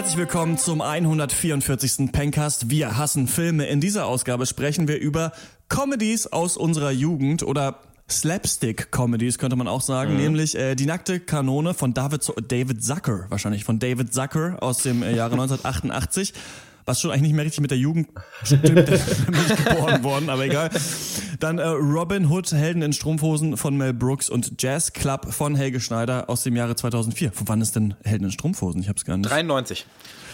Herzlich willkommen zum 144. Pencast. Wir hassen Filme. In dieser Ausgabe sprechen wir über Comedies aus unserer Jugend oder Slapstick-Comedies, könnte man auch sagen, mhm. nämlich äh, Die nackte Kanone von David, David Zucker, wahrscheinlich von David Zucker aus dem äh, Jahre 1988 was schon eigentlich nicht mehr richtig mit der Jugend stimmt, bin ich geboren worden, aber egal. Dann äh, Robin Hood, Helden in Strumpfhosen von Mel Brooks und Jazz Club von Helge Schneider aus dem Jahre 2004. Von wann ist denn Helden in Strumpfhosen? Ich hab's gar nicht. 93.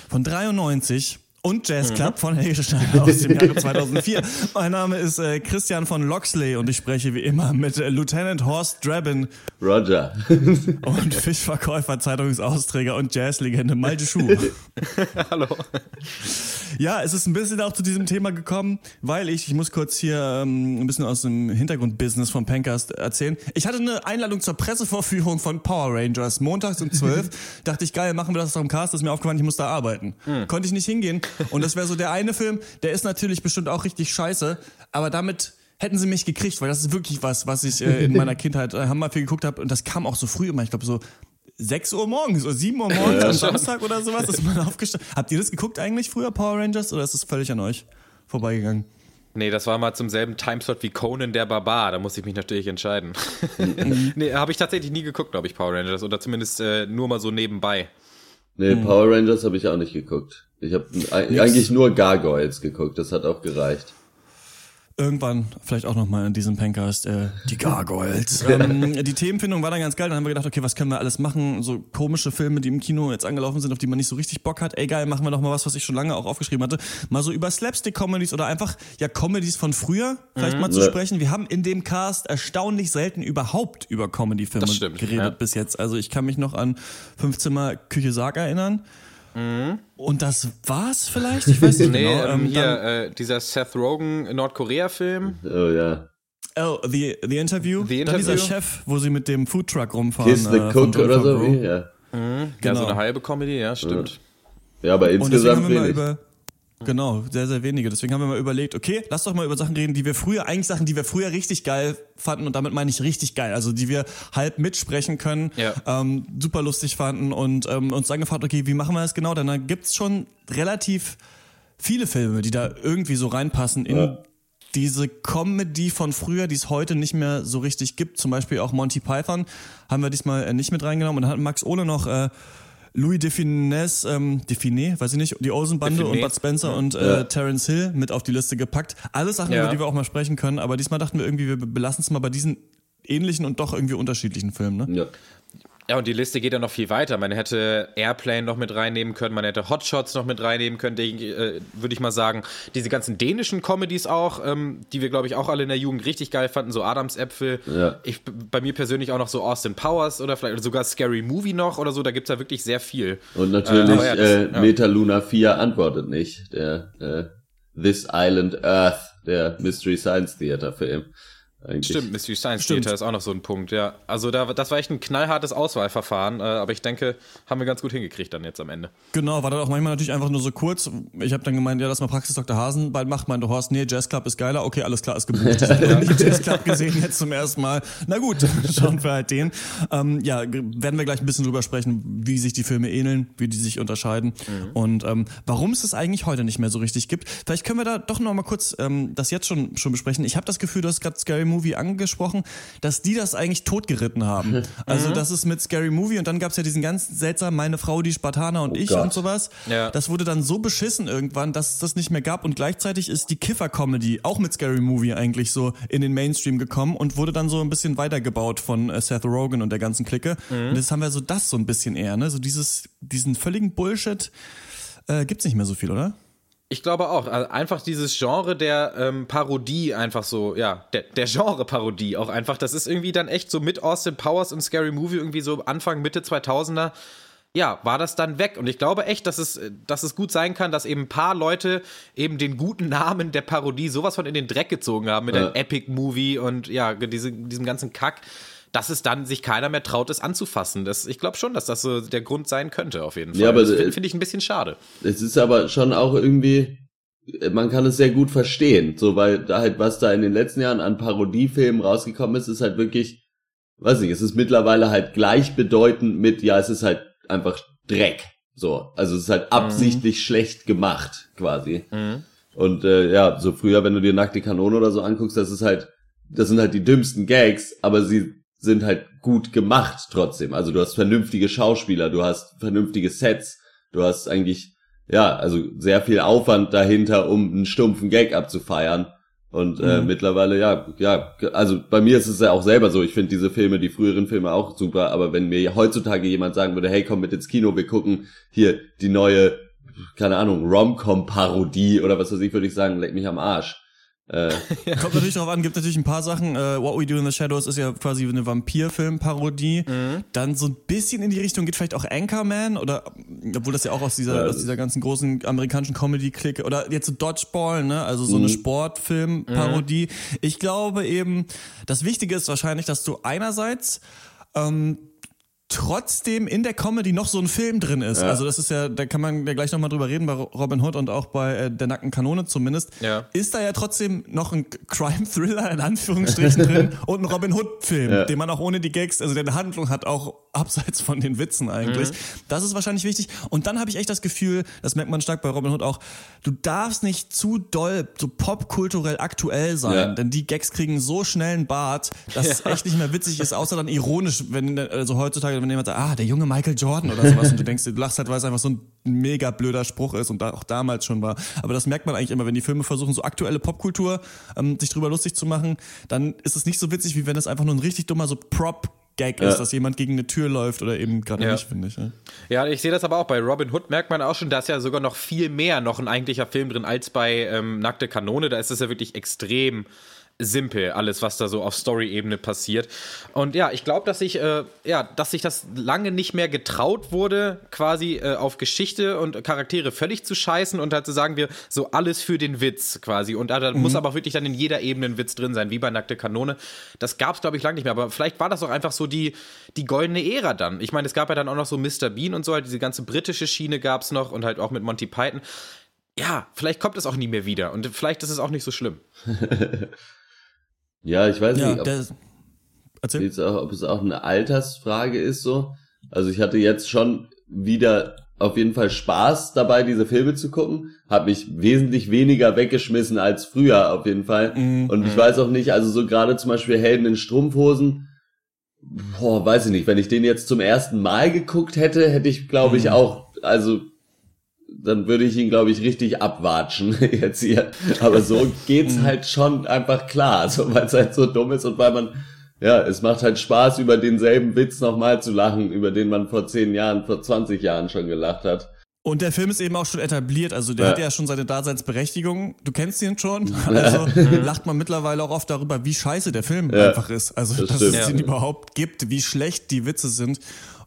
Von 93 und Jazz Club mhm. von Helge Schneider aus dem Jahre 2004. mein Name ist äh, Christian von Loxley und ich spreche wie immer mit äh, Lieutenant Horst Drabin. Roger. und Fischverkäufer, Zeitungsausträger und Jazzlegende Malte Schuh. Hallo. Ja, es ist ein bisschen auch zu diesem Thema gekommen, weil ich, ich muss kurz hier ähm, ein bisschen aus dem Hintergrundbusiness von Pencast erzählen. Ich hatte eine Einladung zur Pressevorführung von Power Rangers montags um 12. Dachte ich, geil, machen wir das doch im Cast, ist mir aufgefallen, ich muss da arbeiten. Hm. Konnte ich nicht hingehen. Und das wäre so der eine Film, der ist natürlich bestimmt auch richtig scheiße, aber damit hätten sie mich gekriegt, weil das ist wirklich was, was ich äh, in meiner Kindheit äh, hammer viel geguckt habe und das kam auch so früh immer, ich glaube so 6 Uhr morgens oder 7 Uhr morgens ja, am Samstag oder sowas ist man aufgestanden. Habt ihr das geguckt eigentlich früher, Power Rangers, oder ist das völlig an euch vorbeigegangen? Nee, das war mal zum selben Timeslot wie Conan der Barbar. Da musste ich mich natürlich entscheiden. Mhm. nee, habe ich tatsächlich nie geguckt, glaube ich, Power Rangers. Oder zumindest äh, nur mal so nebenbei. Nee, hm. Power Rangers habe ich auch nicht geguckt. Ich habe eigentlich nur Gargoyles geguckt, das hat auch gereicht irgendwann vielleicht auch nochmal in diesem Pencast äh, die Gargoyles. ähm, die Themenfindung war dann ganz geil. Dann haben wir gedacht, okay, was können wir alles machen? So komische Filme, die im Kino jetzt angelaufen sind, auf die man nicht so richtig Bock hat. Ey, geil, machen wir doch mal was, was ich schon lange auch aufgeschrieben hatte. Mal so über Slapstick-Comedies oder einfach ja Comedies von früher vielleicht mhm. mal zu ja. sprechen. Wir haben in dem Cast erstaunlich selten überhaupt über Comedy-Filme geredet ja. bis jetzt. Also ich kann mich noch an Fünfzimmer Küche Sarg erinnern. Mhm. Und das war's vielleicht? Ich weiß nicht nee, genau. Ähm, hier, äh, dieser Seth Rogen Nordkorea-Film. Oh ja. Oh, the, the Interview? The Interview? Dann dieser Chef, wo sie mit dem Foodtruck rumfahren. Kiss the äh, Cook oder so, wie? Ja. Mhm, genau. ja, so eine halbe Comedy, ja, stimmt. Ja, aber insgesamt wenig. Über, Genau, sehr, sehr wenige. Deswegen haben wir mal überlegt, okay, lass doch mal über Sachen reden, die wir früher, eigentlich Sachen, die wir früher richtig geil fanden und damit meine ich richtig geil, also die wir halb mitsprechen können, ja. ähm, super lustig fanden und ähm, uns dann gefragt, okay, wie machen wir das genau? Denn da gibt's schon relativ viele Filme, die da irgendwie so reinpassen in ja. diese Comedy von früher, die es heute nicht mehr so richtig gibt. Zum Beispiel auch Monty Python haben wir diesmal äh, nicht mit reingenommen und dann hat Max Ole noch äh, Louis Defines, ähm, Define, weiß ich nicht, die Olsen-Bande und Bud Spencer ja. und äh, ja. Terence Hill mit auf die Liste gepackt. Alle Sachen, ja. über die wir auch mal sprechen können, aber diesmal dachten wir irgendwie, wir belassen es mal bei diesen ähnlichen und doch irgendwie unterschiedlichen Filmen, ne? Ja. Ja, und die Liste geht ja noch viel weiter. Man hätte Airplane noch mit reinnehmen können, man hätte Hotshots noch mit reinnehmen können, äh, würde ich mal sagen. Diese ganzen dänischen Comedies auch, ähm, die wir, glaube ich, auch alle in der Jugend richtig geil fanden, so Adamsäpfel. Ja. Ich, bei mir persönlich auch noch so Austin Powers oder vielleicht sogar Scary Movie noch oder so, da gibt's ja wirklich sehr viel. Und natürlich äh, ja, das, äh, Meta Luna 4 antwortet nicht, der äh, This Island Earth, der Mystery Science Theater Film. Eigentlich. Stimmt, Mystery Science Stimmt. Theater ist auch noch so ein Punkt, ja. Also da, das war echt ein knallhartes Auswahlverfahren, äh, aber ich denke, haben wir ganz gut hingekriegt dann jetzt am Ende. Genau, war dann auch manchmal natürlich einfach nur so kurz. Ich habe dann gemeint, ja, lass mal Praxis Dr. Hasen bald macht. Meinte Horst, nee, Jazz Club ist geiler. Okay, alles klar, ist gebucht. Ich habe nicht Jazz Club gesehen jetzt zum ersten Mal. Na gut, schauen wir halt den. Ähm, ja, werden wir gleich ein bisschen drüber sprechen, wie sich die Filme ähneln, wie die sich unterscheiden mhm. und ähm, warum es es eigentlich heute nicht mehr so richtig gibt. Vielleicht können wir da doch noch mal kurz ähm, das jetzt schon schon besprechen. Ich habe das Gefühl, du hast gerade Scary Movie angesprochen gesprochen, dass die das eigentlich totgeritten haben. Also mhm. das ist mit Scary Movie und dann gab es ja diesen ganz seltsamen Meine Frau, die Spartaner und oh ich Gott. und sowas. Ja. Das wurde dann so beschissen irgendwann, dass es das nicht mehr gab und gleichzeitig ist die Kiffer-Comedy auch mit Scary Movie eigentlich so in den Mainstream gekommen und wurde dann so ein bisschen weitergebaut von äh, Seth Rogen und der ganzen Clique. Mhm. Und jetzt haben wir so das so ein bisschen eher, ne? So dieses, diesen völligen Bullshit äh, gibt's nicht mehr so viel, oder? Ich glaube auch. Also einfach dieses Genre der ähm, Parodie, einfach so, ja, der, der Genre-Parodie auch einfach. Das ist irgendwie dann echt so mit Austin Powers und Scary Movie irgendwie so Anfang, Mitte 2000er. Ja, war das dann weg. Und ich glaube echt, dass es, dass es gut sein kann, dass eben ein paar Leute eben den guten Namen der Parodie sowas von in den Dreck gezogen haben mit ja. einem Epic-Movie und ja, diese, diesem ganzen Kack dass es dann sich keiner mehr traut, es anzufassen. Das, ich glaube schon, dass das so der Grund sein könnte, auf jeden Fall. Ja, aber das finde find ich ein bisschen schade. Es ist aber schon auch irgendwie, man kann es sehr gut verstehen, so weil da halt was da in den letzten Jahren an Parodiefilmen rausgekommen ist, ist halt wirklich, weiß nicht, es ist mittlerweile halt gleichbedeutend mit, ja, es ist halt einfach Dreck. So, also es ist halt absichtlich mhm. schlecht gemacht, quasi. Mhm. Und äh, ja, so früher, wenn du dir nackte Kanone oder so anguckst, das ist halt, das sind halt die dümmsten Gags, aber sie sind halt gut gemacht trotzdem. Also du hast vernünftige Schauspieler, du hast vernünftige Sets, du hast eigentlich, ja, also sehr viel Aufwand dahinter, um einen stumpfen Gag abzufeiern. Und äh, mhm. mittlerweile, ja, ja, also bei mir ist es ja auch selber so, ich finde diese Filme, die früheren Filme auch super, aber wenn mir heutzutage jemand sagen würde, hey, komm mit ins Kino, wir gucken hier die neue, keine Ahnung, Rom-Com-Parodie oder was weiß ich, würde ich sagen, leck mich am Arsch. Äh. Kommt natürlich darauf an, gibt natürlich ein paar Sachen. Äh, What We Do in the Shadows ist ja quasi eine Vampirfilm-Parodie. Mhm. Dann so ein bisschen in die Richtung geht vielleicht auch Anchorman oder obwohl das ja auch aus dieser, ja, aus dieser ganzen großen amerikanischen Comedy-Clique oder jetzt so Dodgeball, ne? Also so mhm. eine Sportfilm-Parodie. Mhm. Ich glaube eben, das Wichtige ist wahrscheinlich, dass du einerseits ähm, trotzdem in der Comedy noch so ein Film drin ist. Ja. Also das ist ja, da kann man ja gleich nochmal drüber reden bei Robin Hood und auch bei äh, der Nackten Kanone zumindest. Ja. Ist da ja trotzdem noch ein Crime-Thriller in Anführungsstrichen drin und ein Robin Hood-Film, ja. den man auch ohne die Gags, also der eine Handlung hat, auch abseits von den Witzen eigentlich. Mhm. Das ist wahrscheinlich wichtig. Und dann habe ich echt das Gefühl, das merkt man stark bei Robin Hood auch, du darfst nicht zu doll, so popkulturell aktuell sein, ja. denn die Gags kriegen so schnell einen Bart, dass es echt nicht mehr witzig ist, außer dann ironisch, wenn also heutzutage wenn jemand sagt, ah, der junge Michael Jordan oder sowas und du denkst, du lachst halt, weil es einfach so ein mega blöder Spruch ist und da auch damals schon war. Aber das merkt man eigentlich immer, wenn die Filme versuchen, so aktuelle Popkultur ähm, sich drüber lustig zu machen, dann ist es nicht so witzig, wie wenn es einfach nur ein richtig dummer so Prop Gag ja. ist, dass jemand gegen eine Tür läuft oder eben gerade ja. nicht, finde ich. Ja. ja, ich sehe das aber auch bei Robin Hood merkt man auch schon, da ist ja sogar noch viel mehr noch ein eigentlicher Film drin als bei ähm, Nackte Kanone. Da ist es ja wirklich extrem simpel, alles, was da so auf Story-Ebene passiert. Und ja, ich glaube, dass sich, äh, ja, dass sich das lange nicht mehr getraut wurde, quasi äh, auf Geschichte und Charaktere völlig zu scheißen und halt zu sagen, wir so alles für den Witz quasi. Und da, mhm. muss aber auch wirklich dann in jeder Ebene ein Witz drin sein, wie bei Nackte Kanone. Das gab es, glaube ich, lange nicht mehr. Aber vielleicht war das auch einfach so die, die goldene Ära dann. Ich meine, es gab ja dann auch noch so Mr. Bean und so, halt diese ganze britische Schiene gab es noch und halt auch mit Monty Python. Ja, vielleicht kommt es auch nie mehr wieder und vielleicht ist es auch nicht so schlimm. Ja, ich weiß ja, nicht, ob, der, erzähl. Auch, ob es auch eine Altersfrage ist so. Also ich hatte jetzt schon wieder auf jeden Fall Spaß dabei, diese Filme zu gucken. Hab mich wesentlich weniger weggeschmissen als früher auf jeden Fall. Mhm. Und ich mhm. weiß auch nicht, also so gerade zum Beispiel Helden in Strumpfhosen, boah, weiß ich nicht, wenn ich den jetzt zum ersten Mal geguckt hätte, hätte ich, glaube ich, mhm. auch, also dann würde ich ihn, glaube ich, richtig abwatschen jetzt hier. Aber so geht's mhm. halt schon einfach klar, so, weil es halt so dumm ist und weil man, ja, es macht halt Spaß, über denselben Witz nochmal zu lachen, über den man vor zehn Jahren, vor 20 Jahren schon gelacht hat. Und der Film ist eben auch schon etabliert, also der ja. hat ja schon seine Daseinsberechtigung. Du kennst ihn schon, also lacht man mittlerweile auch oft darüber, wie scheiße der Film ja. einfach ist. Also, das dass stimmt. es ihn überhaupt gibt, wie schlecht die Witze sind.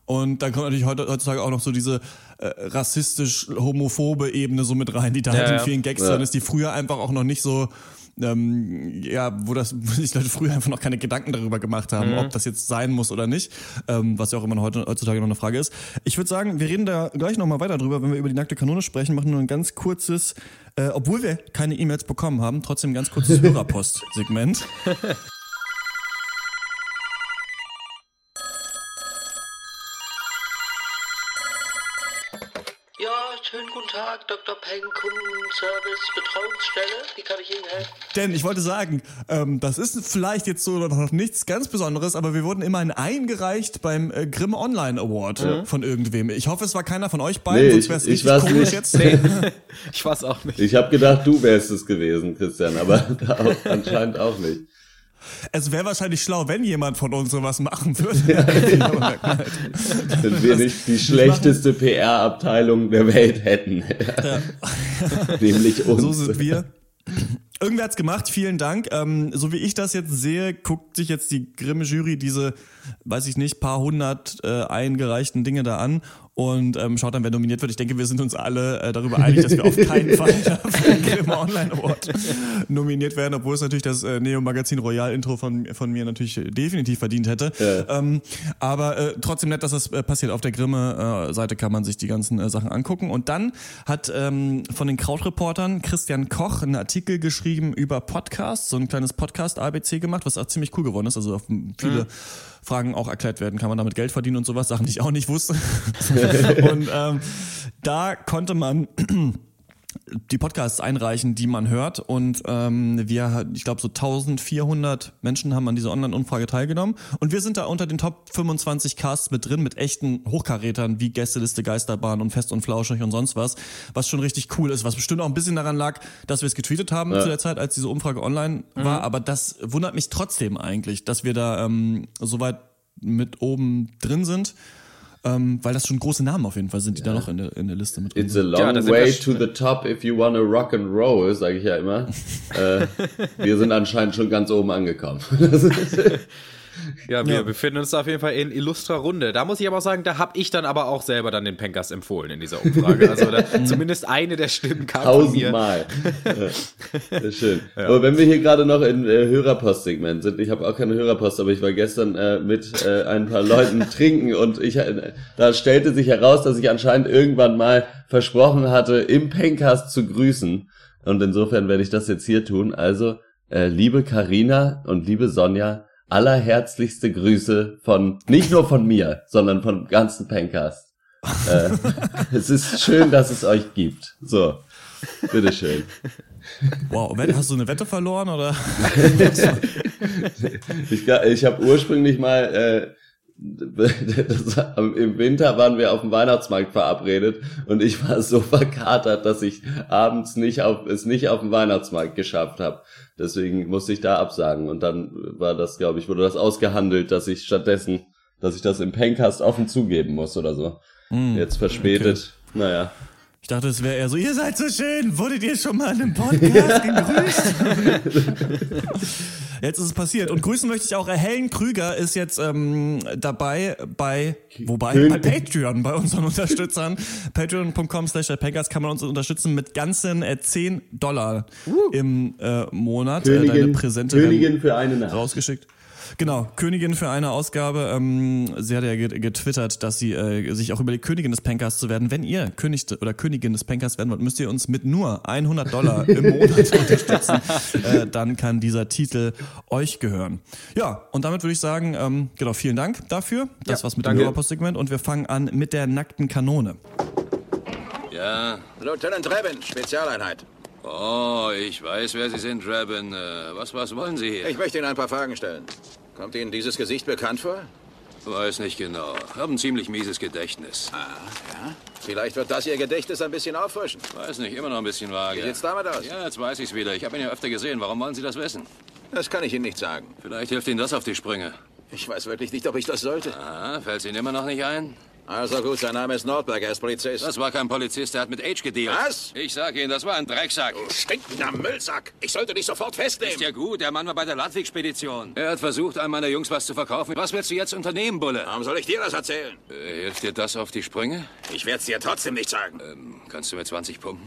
Und dann kommt natürlich heutzutage auch noch so diese äh, rassistisch-homophobe Ebene so mit rein, die da ja, halt in vielen Gags ja. drin ist, die früher einfach auch noch nicht so ähm, ja, wo das wo sich Leute früher einfach noch keine Gedanken darüber gemacht haben, mhm. ob das jetzt sein muss oder nicht, ähm, was ja auch immer heute, heutzutage noch eine Frage ist. Ich würde sagen, wir reden da gleich nochmal weiter drüber, wenn wir über die nackte Kanone sprechen, machen nur ein ganz kurzes, äh, obwohl wir keine E-Mails bekommen haben, trotzdem ein ganz kurzes Hörerpost-Segment. Schönen guten Tag, Dr. Peng, Kundenservice, Betreuungsstelle. Wie kann ich Ihnen helfen? Denn ich wollte sagen, ähm, das ist vielleicht jetzt so noch nichts ganz Besonderes, aber wir wurden immerhin eingereicht beim äh, Grimm Online Award mhm. von irgendwem. Ich hoffe, es war keiner von euch beiden, nee, sonst wäre es richtig komisch nicht. jetzt. Nee. ich weiß auch nicht. Ich habe gedacht, du wärst es gewesen, Christian, aber anscheinend auch nicht. Es wäre wahrscheinlich schlau, wenn jemand von uns sowas machen würde. Ja, wenn wir nicht die schlechteste PR-Abteilung der Welt hätten. Ja. Nämlich uns. So sind wir. Irgendwer hat's gemacht, vielen Dank. Ähm, so wie ich das jetzt sehe, guckt sich jetzt die Grimme Jury diese, weiß ich nicht, paar hundert äh, eingereichten Dinge da an und ähm, schaut dann, wer nominiert wird. Ich denke, wir sind uns alle äh, darüber einig, dass wir auf keinen Fall für den Grimme Online Award nominiert werden, obwohl es natürlich das äh, Neo Magazin Royal Intro von, von mir natürlich definitiv verdient hätte. Ja. Ähm, aber äh, trotzdem nett, dass das äh, passiert. Auf der Grimme äh, Seite kann man sich die ganzen äh, Sachen angucken. Und dann hat ähm, von den Krautreportern Christian Koch einen Artikel geschrieben über Podcasts, so ein kleines Podcast ABC gemacht, was auch ziemlich cool geworden ist. Also auf viele mhm Fragen auch erklärt werden. Kann man damit Geld verdienen und sowas? Sachen, die ich auch nicht wusste. Und ähm, da konnte man die Podcasts einreichen, die man hört. Und ähm, wir, ich glaube, so 1400 Menschen haben an dieser Online-Umfrage teilgenommen. Und wir sind da unter den Top 25 Casts mit drin, mit echten Hochkarätern wie Gästeliste Geisterbahn und Fest und Flauschig und sonst was, was schon richtig cool ist, was bestimmt auch ein bisschen daran lag, dass wir es getweetet haben ja. zu der Zeit, als diese Umfrage online mhm. war. Aber das wundert mich trotzdem eigentlich, dass wir da ähm, so weit mit oben drin sind. Ähm, weil das schon große Namen auf jeden Fall sind, die ja. da noch in der, in der Liste mit drin It's a long ja, way to the top if you wanna rock and roll, sage ich ja immer. äh, wir sind anscheinend schon ganz oben angekommen. Ja, wir ja. befinden uns auf jeden Fall in illustrer Runde. Da muss ich aber auch sagen, da habe ich dann aber auch selber dann den Pencast empfohlen in dieser Umfrage. Also da, zumindest eine der Stimmen kam. Tausendmal. ja. Schön. Ja. Aber wenn wir hier gerade noch in äh, Hörerpost-Segment sind, ich habe auch keine Hörerpost, aber ich war gestern äh, mit äh, ein paar Leuten trinken und ich äh, da stellte sich heraus, dass ich anscheinend irgendwann mal versprochen hatte, im Pencast zu grüßen. Und insofern werde ich das jetzt hier tun. Also, äh, liebe Karina und liebe Sonja, allerherzlichste Grüße von, nicht nur von mir, sondern von ganzen Pencast. äh, es ist schön, dass es euch gibt. So, bitteschön. Wow, hast du eine Wette verloren oder? ich ich habe ursprünglich mal äh, das, im Winter waren wir auf dem Weihnachtsmarkt verabredet und ich war so verkatert, dass ich abends nicht auf, es nicht auf dem Weihnachtsmarkt geschafft habe. Deswegen musste ich da absagen und dann war das, glaube ich, wurde das ausgehandelt, dass ich stattdessen, dass ich das im Pencast offen zugeben muss oder so. Mm, Jetzt verspätet. Okay. Naja. Ich dachte, es wäre eher so, ihr seid so schön, wurdet ihr schon mal in einem Podcast gegrüßt? jetzt ist es passiert. Und grüßen möchte ich auch, Helen Krüger ist jetzt ähm, dabei bei, wobei, bei Patreon, bei unseren Unterstützern. Patreon.com slash kann man uns unterstützen mit ganzen äh, 10 Dollar uh. im äh, Monat. Königin, äh, deine Präsente Königin für eine Nacht. Rausgeschickt. Genau, Königin für eine Ausgabe. Ähm, sie hat ja getwittert, dass sie äh, sich auch überlegt, Königin des Pankers zu werden. Wenn ihr König oder Königin des Pankers werden wollt, müsst ihr uns mit nur 100 Dollar im Monat unterstützen. Äh, dann kann dieser Titel euch gehören. Ja, und damit würde ich sagen, ähm, genau, vielen Dank dafür. Das ja, war's mit danke. dem Europost-Segment und wir fangen an mit der nackten Kanone. Ja. Lieutenant Drebin, Spezialeinheit. Oh, ich weiß, wer Sie sind, Drabin. Äh, was, was wollen Sie hier? Ich möchte Ihnen ein paar Fragen stellen. Kommt Ihnen dieses Gesicht bekannt vor? Weiß nicht genau. Haben ein ziemlich mieses Gedächtnis. Ah, ja? Vielleicht wird das Ihr Gedächtnis ein bisschen auffrischen. Weiß nicht, immer noch ein bisschen vage. Wie sieht's damit aus? Ja, jetzt weiß ich's wieder. Ich habe ihn ja öfter gesehen. Warum wollen Sie das wissen? Das kann ich Ihnen nicht sagen. Vielleicht hilft Ihnen das auf die Sprünge. Ich weiß wirklich nicht, ob ich das sollte. Ah, fällt Ihnen immer noch nicht ein? Also gut, sein Name ist Nordberg, er ist Polizist. Das war kein Polizist, der hat mit Age gedealt. Was? Ich sag Ihnen, das war ein Drecksack. Du stinkender Müllsack. Ich sollte dich sofort festnehmen. Ist ja gut, der Mann war bei der Ludwig-Spedition. Er hat versucht, einem meiner Jungs was zu verkaufen. Was willst du jetzt unternehmen, Bulle? Warum soll ich dir das erzählen? Äh, hilft dir das auf die Sprünge? Ich werd's dir trotzdem nicht sagen. Ähm, kannst du mir 20 pumpen?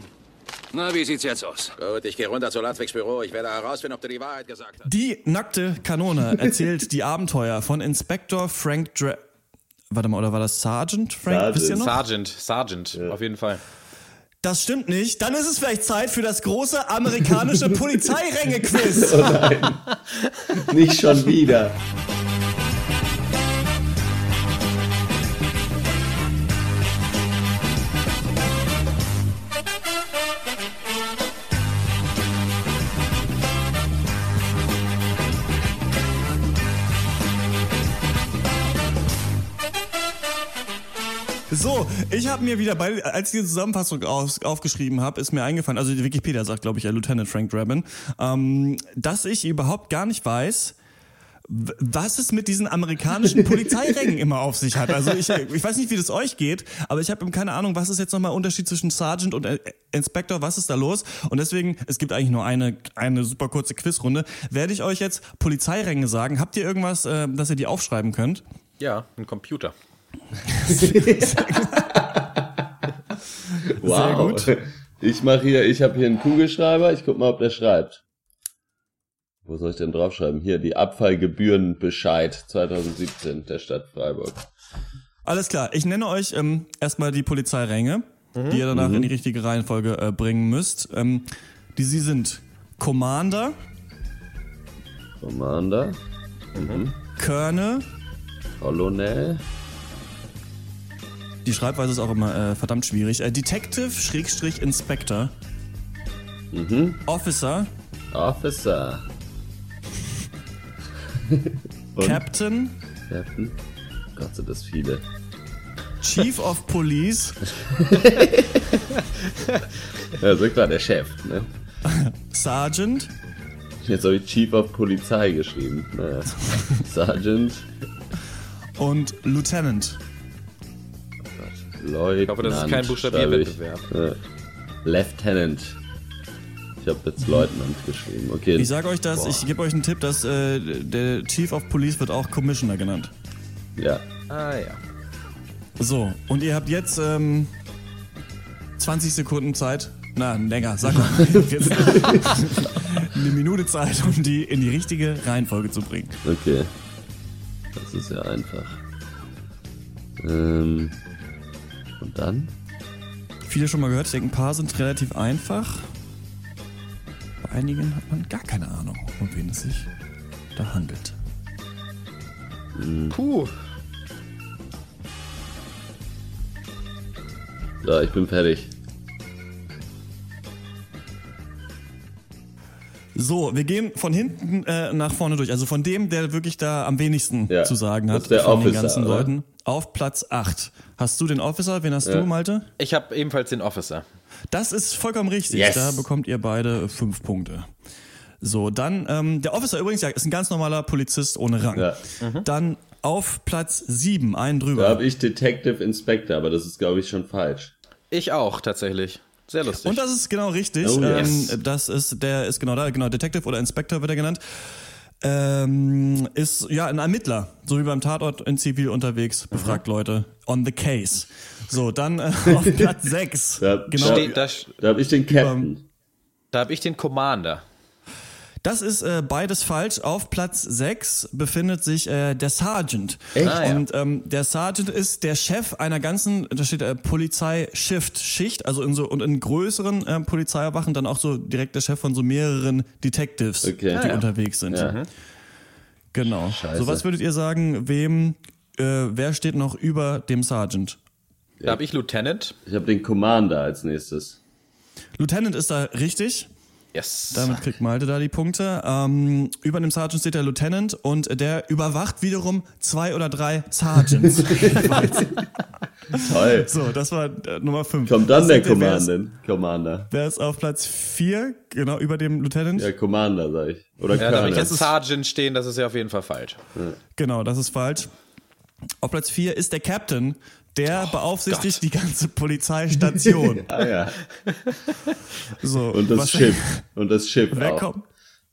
Na, wie sieht's jetzt aus? Gut, ich gehe runter zu Ludwigs Büro. Ich werde herausfinden, ob du die Wahrheit gesagt hast. Die nackte Kanone erzählt die Abenteuer von Inspektor Frank Dre Warte mal, oder war das Sergeant Frank? Sergeant. Wisst ihr noch? Sergeant, Sergeant, ja. auf jeden Fall. Das stimmt nicht. Dann ist es vielleicht Zeit für das große amerikanische Polizeiränge-Quiz. oh nein. Nicht schon wieder. So, ich habe mir wieder bei, als ich die Zusammenfassung auf, aufgeschrieben habe, ist mir eingefallen, also die Wikipedia sagt, glaube ich, ja, Lieutenant Frank Drabin, ähm, dass ich überhaupt gar nicht weiß, was es mit diesen amerikanischen Polizeirängen immer auf sich hat. Also ich, ich weiß nicht, wie das euch geht, aber ich habe keine Ahnung, was ist jetzt nochmal Unterschied zwischen Sergeant und äh, Inspector, was ist da los? Und deswegen, es gibt eigentlich nur eine, eine super kurze Quizrunde, werde ich euch jetzt Polizeiränge sagen. Habt ihr irgendwas, äh, dass ihr die aufschreiben könnt? Ja, ein Computer. wow. Ich mache hier, ich habe hier einen Kugelschreiber. Ich guck mal, ob der schreibt. Wo soll ich denn draufschreiben? Hier, die Abfallgebührenbescheid 2017 der Stadt Freiburg. Alles klar, ich nenne euch ähm, erstmal die Polizeiränge, mhm. die ihr danach mhm. in die richtige Reihenfolge äh, bringen müsst. Ähm, die sie sind Commander. Commander. Mhm. Colonel. Colonel. Die Schreibweise ist auch immer äh, verdammt schwierig. Äh, Detective Schrägstrich Inspector. Mhm. Officer. Officer. Captain. Captain. Gott, sind das viele. Chief of Police. ja, so klar, der Chef, ne? Sergeant. Jetzt habe ich Chief of Polizei geschrieben. Naja. Sergeant. Und Lieutenant. Leutnant. Ich hoffe, das ist kein Buchstabierwettbewerb. Ja. Lieutenant. Ich habe jetzt Leutnant geschrieben. Okay. Ich sage euch das, Boah. ich gebe euch einen Tipp, dass äh, der Chief of Police wird auch Commissioner genannt. Ja. Ah ja. So, und ihr habt jetzt ähm, 20 Sekunden Zeit. Na, länger, sag mal. Jetzt eine Minute Zeit, um die in die richtige Reihenfolge zu bringen. Okay. Das ist ja einfach. Ähm, und dann? Viele schon mal gehört, ich denke, ein paar sind relativ einfach. Bei einigen hat man gar keine Ahnung, um wen es sich da handelt. Hm. Puh. So, ich bin fertig. So, wir gehen von hinten äh, nach vorne durch. Also von dem, der wirklich da am wenigsten ja, zu sagen hat, der von Officer, den ganzen oder? Leuten. Auf Platz 8. Hast du den Officer? Wen hast ja. du, Malte? Ich habe ebenfalls den Officer. Das ist vollkommen richtig. Yes. Da bekommt ihr beide fünf Punkte. So, dann, ähm, der Officer übrigens, ja, ist ein ganz normaler Polizist ohne Rang. Ja. Mhm. Dann auf Platz 7, einen drüber. Da habe ich Detective Inspector, aber das ist, glaube ich, schon falsch. Ich auch, tatsächlich. Sehr lustig. Und das ist genau richtig. Oh, yes. ähm, das ist, der ist genau da, genau, Detective oder Inspector wird er genannt. Ähm, ist ja ein Ermittler, so wie beim Tatort in Zivil unterwegs, befragt mhm. Leute on the case. So, dann äh, auf Platz 6. Da, genau. da, da, da habe ich den Captain. Da habe ich den Commander. Das ist äh, beides falsch. Auf Platz 6 befindet sich äh, der Sergeant. Echt? Ah, ja. Und ähm, der Sergeant ist der Chef einer ganzen, da steht äh, Polizei-Shift-Schicht, also in so und in größeren äh, Polizeiwachen dann auch so direkt der Chef von so mehreren Detectives, okay. die ah, ja. unterwegs sind. Ja. Genau. Scheiße. So was würdet ihr sagen, wem, äh, wer steht noch über dem Sergeant? Da habe ich Lieutenant. Ich habe den Commander als nächstes. Lieutenant ist da richtig. Yes. Damit kriegt Malte da die Punkte. Ähm, über dem Sergeant steht der Lieutenant und der überwacht wiederum zwei oder drei Sergeants. Toll. So, das war äh, Nummer 5. Kommt dann der Commander. Commander. Wer ist auf Platz 4, genau über dem Lieutenant? Ja, Commander, sag ich. Oder ja, da Colonel. jetzt Sergeant stehen, das ist ja auf jeden Fall falsch. Ja. Genau, das ist falsch. Auf Platz 4 ist der Captain, der Oh beaufsichtigt Gott. die ganze Polizeistation. Ah ja. so, Und das Schiff. Und das Schiff Wer auch. kommt?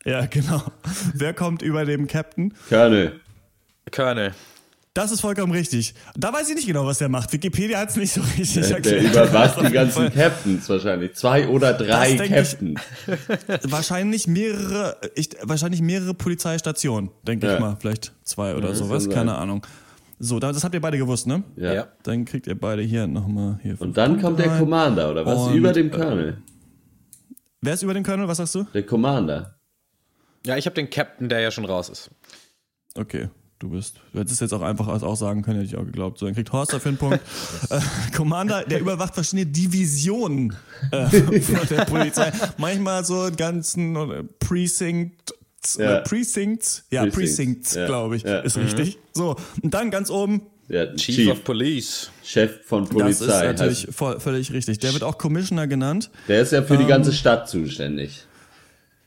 Ja, genau. Wer kommt über dem Captain? Colonel. Colonel. Das ist vollkommen richtig. Da weiß ich nicht genau, was der macht. Wikipedia hat es nicht so richtig Der, der erklärt. überwacht Auf die ganzen Fall. Captains wahrscheinlich. Zwei oder drei ich- Captains. Wahrscheinlich mehrere, ich, wahrscheinlich mehrere Polizeistationen, denke Ja. ich mal. Vielleicht zwei oder das sowas, keine. Ahnung. So, da- das habt ihr beide gewusst, ne? Ja. Ja. Dann kriegt ihr beide hier nochmal hier. Und dann Punkte kommt der rein. Commander, oder was? Und, Über dem äh, Colonel. Wer ist über den Colonel? Was sagst du? Der Commander. Ja, ich habe den Captain, der ja schon raus ist. Okay, du bist. Du hättest jetzt auch einfach auch sagen können, hätte ich auch geglaubt. So, dann kriegt Horst dafür einen Punkt. äh, Commander, der überwacht verschiedene Divisionen äh, von der Polizei. Manchmal so einen ganzen äh, Precinct. Ja. Äh, Precincts, ja, Precincts, Precincts, ja. glaube ich, Ja. ist richtig. So, und dann ganz oben, Der Chief, Chief, of Police. Chef von das Polizei. ist natürlich voll, völlig richtig. Der wird auch Commissioner genannt. der ist ja für die Ähm, ganze Stadt zuständig.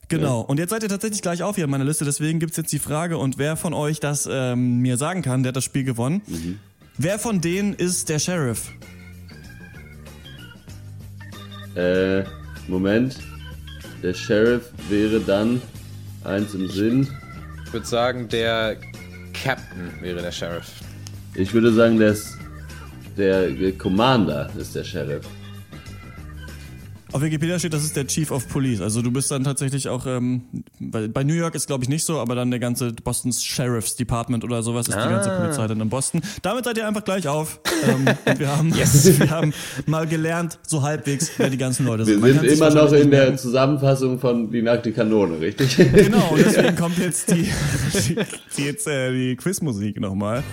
Genau. Und jetzt seid ihr tatsächlich gleich auf hier in meiner Liste. Deswegen gibt's jetzt die Frage, und wer von euch das ähm, mir sagen kann, der hat das Spiel gewonnen. Mhm. Wer von denen ist der Sheriff? Äh, Moment. Der Sheriff wäre dann eins im Sinn. Ich würde sagen, der Captain wäre der Sheriff. Ich würde sagen, der, der Commander ist der Sheriff. Auf Wikipedia steht, das ist der Chief of Police. Also du bist dann tatsächlich auch, ähm, bei, bei New York ist glaube ich nicht so, aber dann der ganze Boston's Sheriff's Department oder sowas ist die ganze Ah. Polizei dann in Boston. Damit seid ihr einfach gleich auf. ähm, und wir haben, wir haben mal gelernt, so halbwegs, wer die ganzen Leute Wir sind. Man sind immer noch in der. Zusammenfassung von Die nackte Kanone, richtig? Genau, und deswegen kommt jetzt die, die, die, jetzt, äh, die Quizmusik nochmal.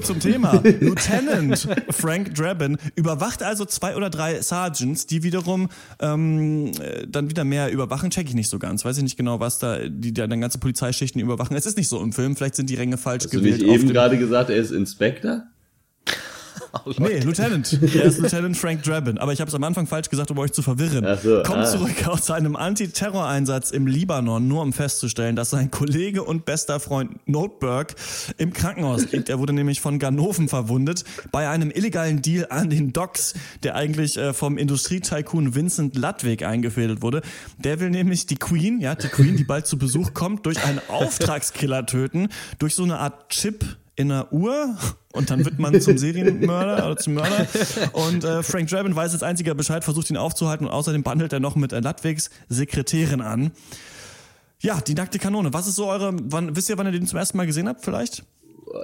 Zurück zum Thema. Lieutenant Frank Drabin überwacht also zwei oder drei Sergeants, die wiederum ähm, dann wieder mehr überwachen. Check ich nicht so ganz. Weiß ich nicht genau, was da die dann ganze Polizeischichten überwachen. Es ist nicht so im Film. Vielleicht sind die Ränge falsch Hast gewählt. Du nicht eben gerade gesagt, er ist Inspector? Oh, nee, Lieutenant. Er ist Lieutenant Frank Drabin. Aber ich habe es am Anfang falsch gesagt, um euch zu verwirren. Ach so, Kommt ah. zurück aus seinem Antiterroreinsatz im Libanon, nur um festzustellen, dass sein Kollege und bester Freund Notberg im Krankenhaus liegt. Er wurde nämlich von Ganoven verwundet bei einem illegalen Deal an den Docks, der eigentlich äh, vom Industrietycoon Vincent Ludwig eingefädelt wurde. Der will nämlich die Queen, ja, die Queen, die bald zu Besuch kommt, durch einen Auftragskiller töten, durch so eine Art Chip in einer Uhr und dann wird man zum Serienmörder oder zum Mörder. Und äh, Frank Drabin weiß als einziger Bescheid, versucht ihn aufzuhalten und außerdem bandelt er noch mit äh, Ludwigs Sekretärin an. Ja, die nackte Kanone. Was ist so eure, wann, wisst ihr, wann ihr den zum ersten Mal gesehen habt vielleicht?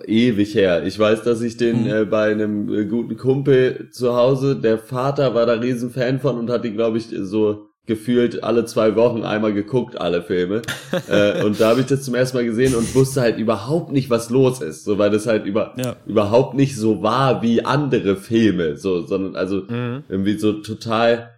Ewig her. Ich weiß, dass ich den mhm. äh, bei einem äh, guten Kumpel zu Hause, der Vater war da riesen Fan von und hat die, glaube ich, so gefühlt alle zwei Wochen einmal geguckt, alle Filme. äh, und da habe ich das zum ersten Mal gesehen und wusste halt überhaupt nicht, was los ist. So, weil das halt über, ja. überhaupt nicht so war wie andere Filme. So, sondern also mhm. irgendwie so total,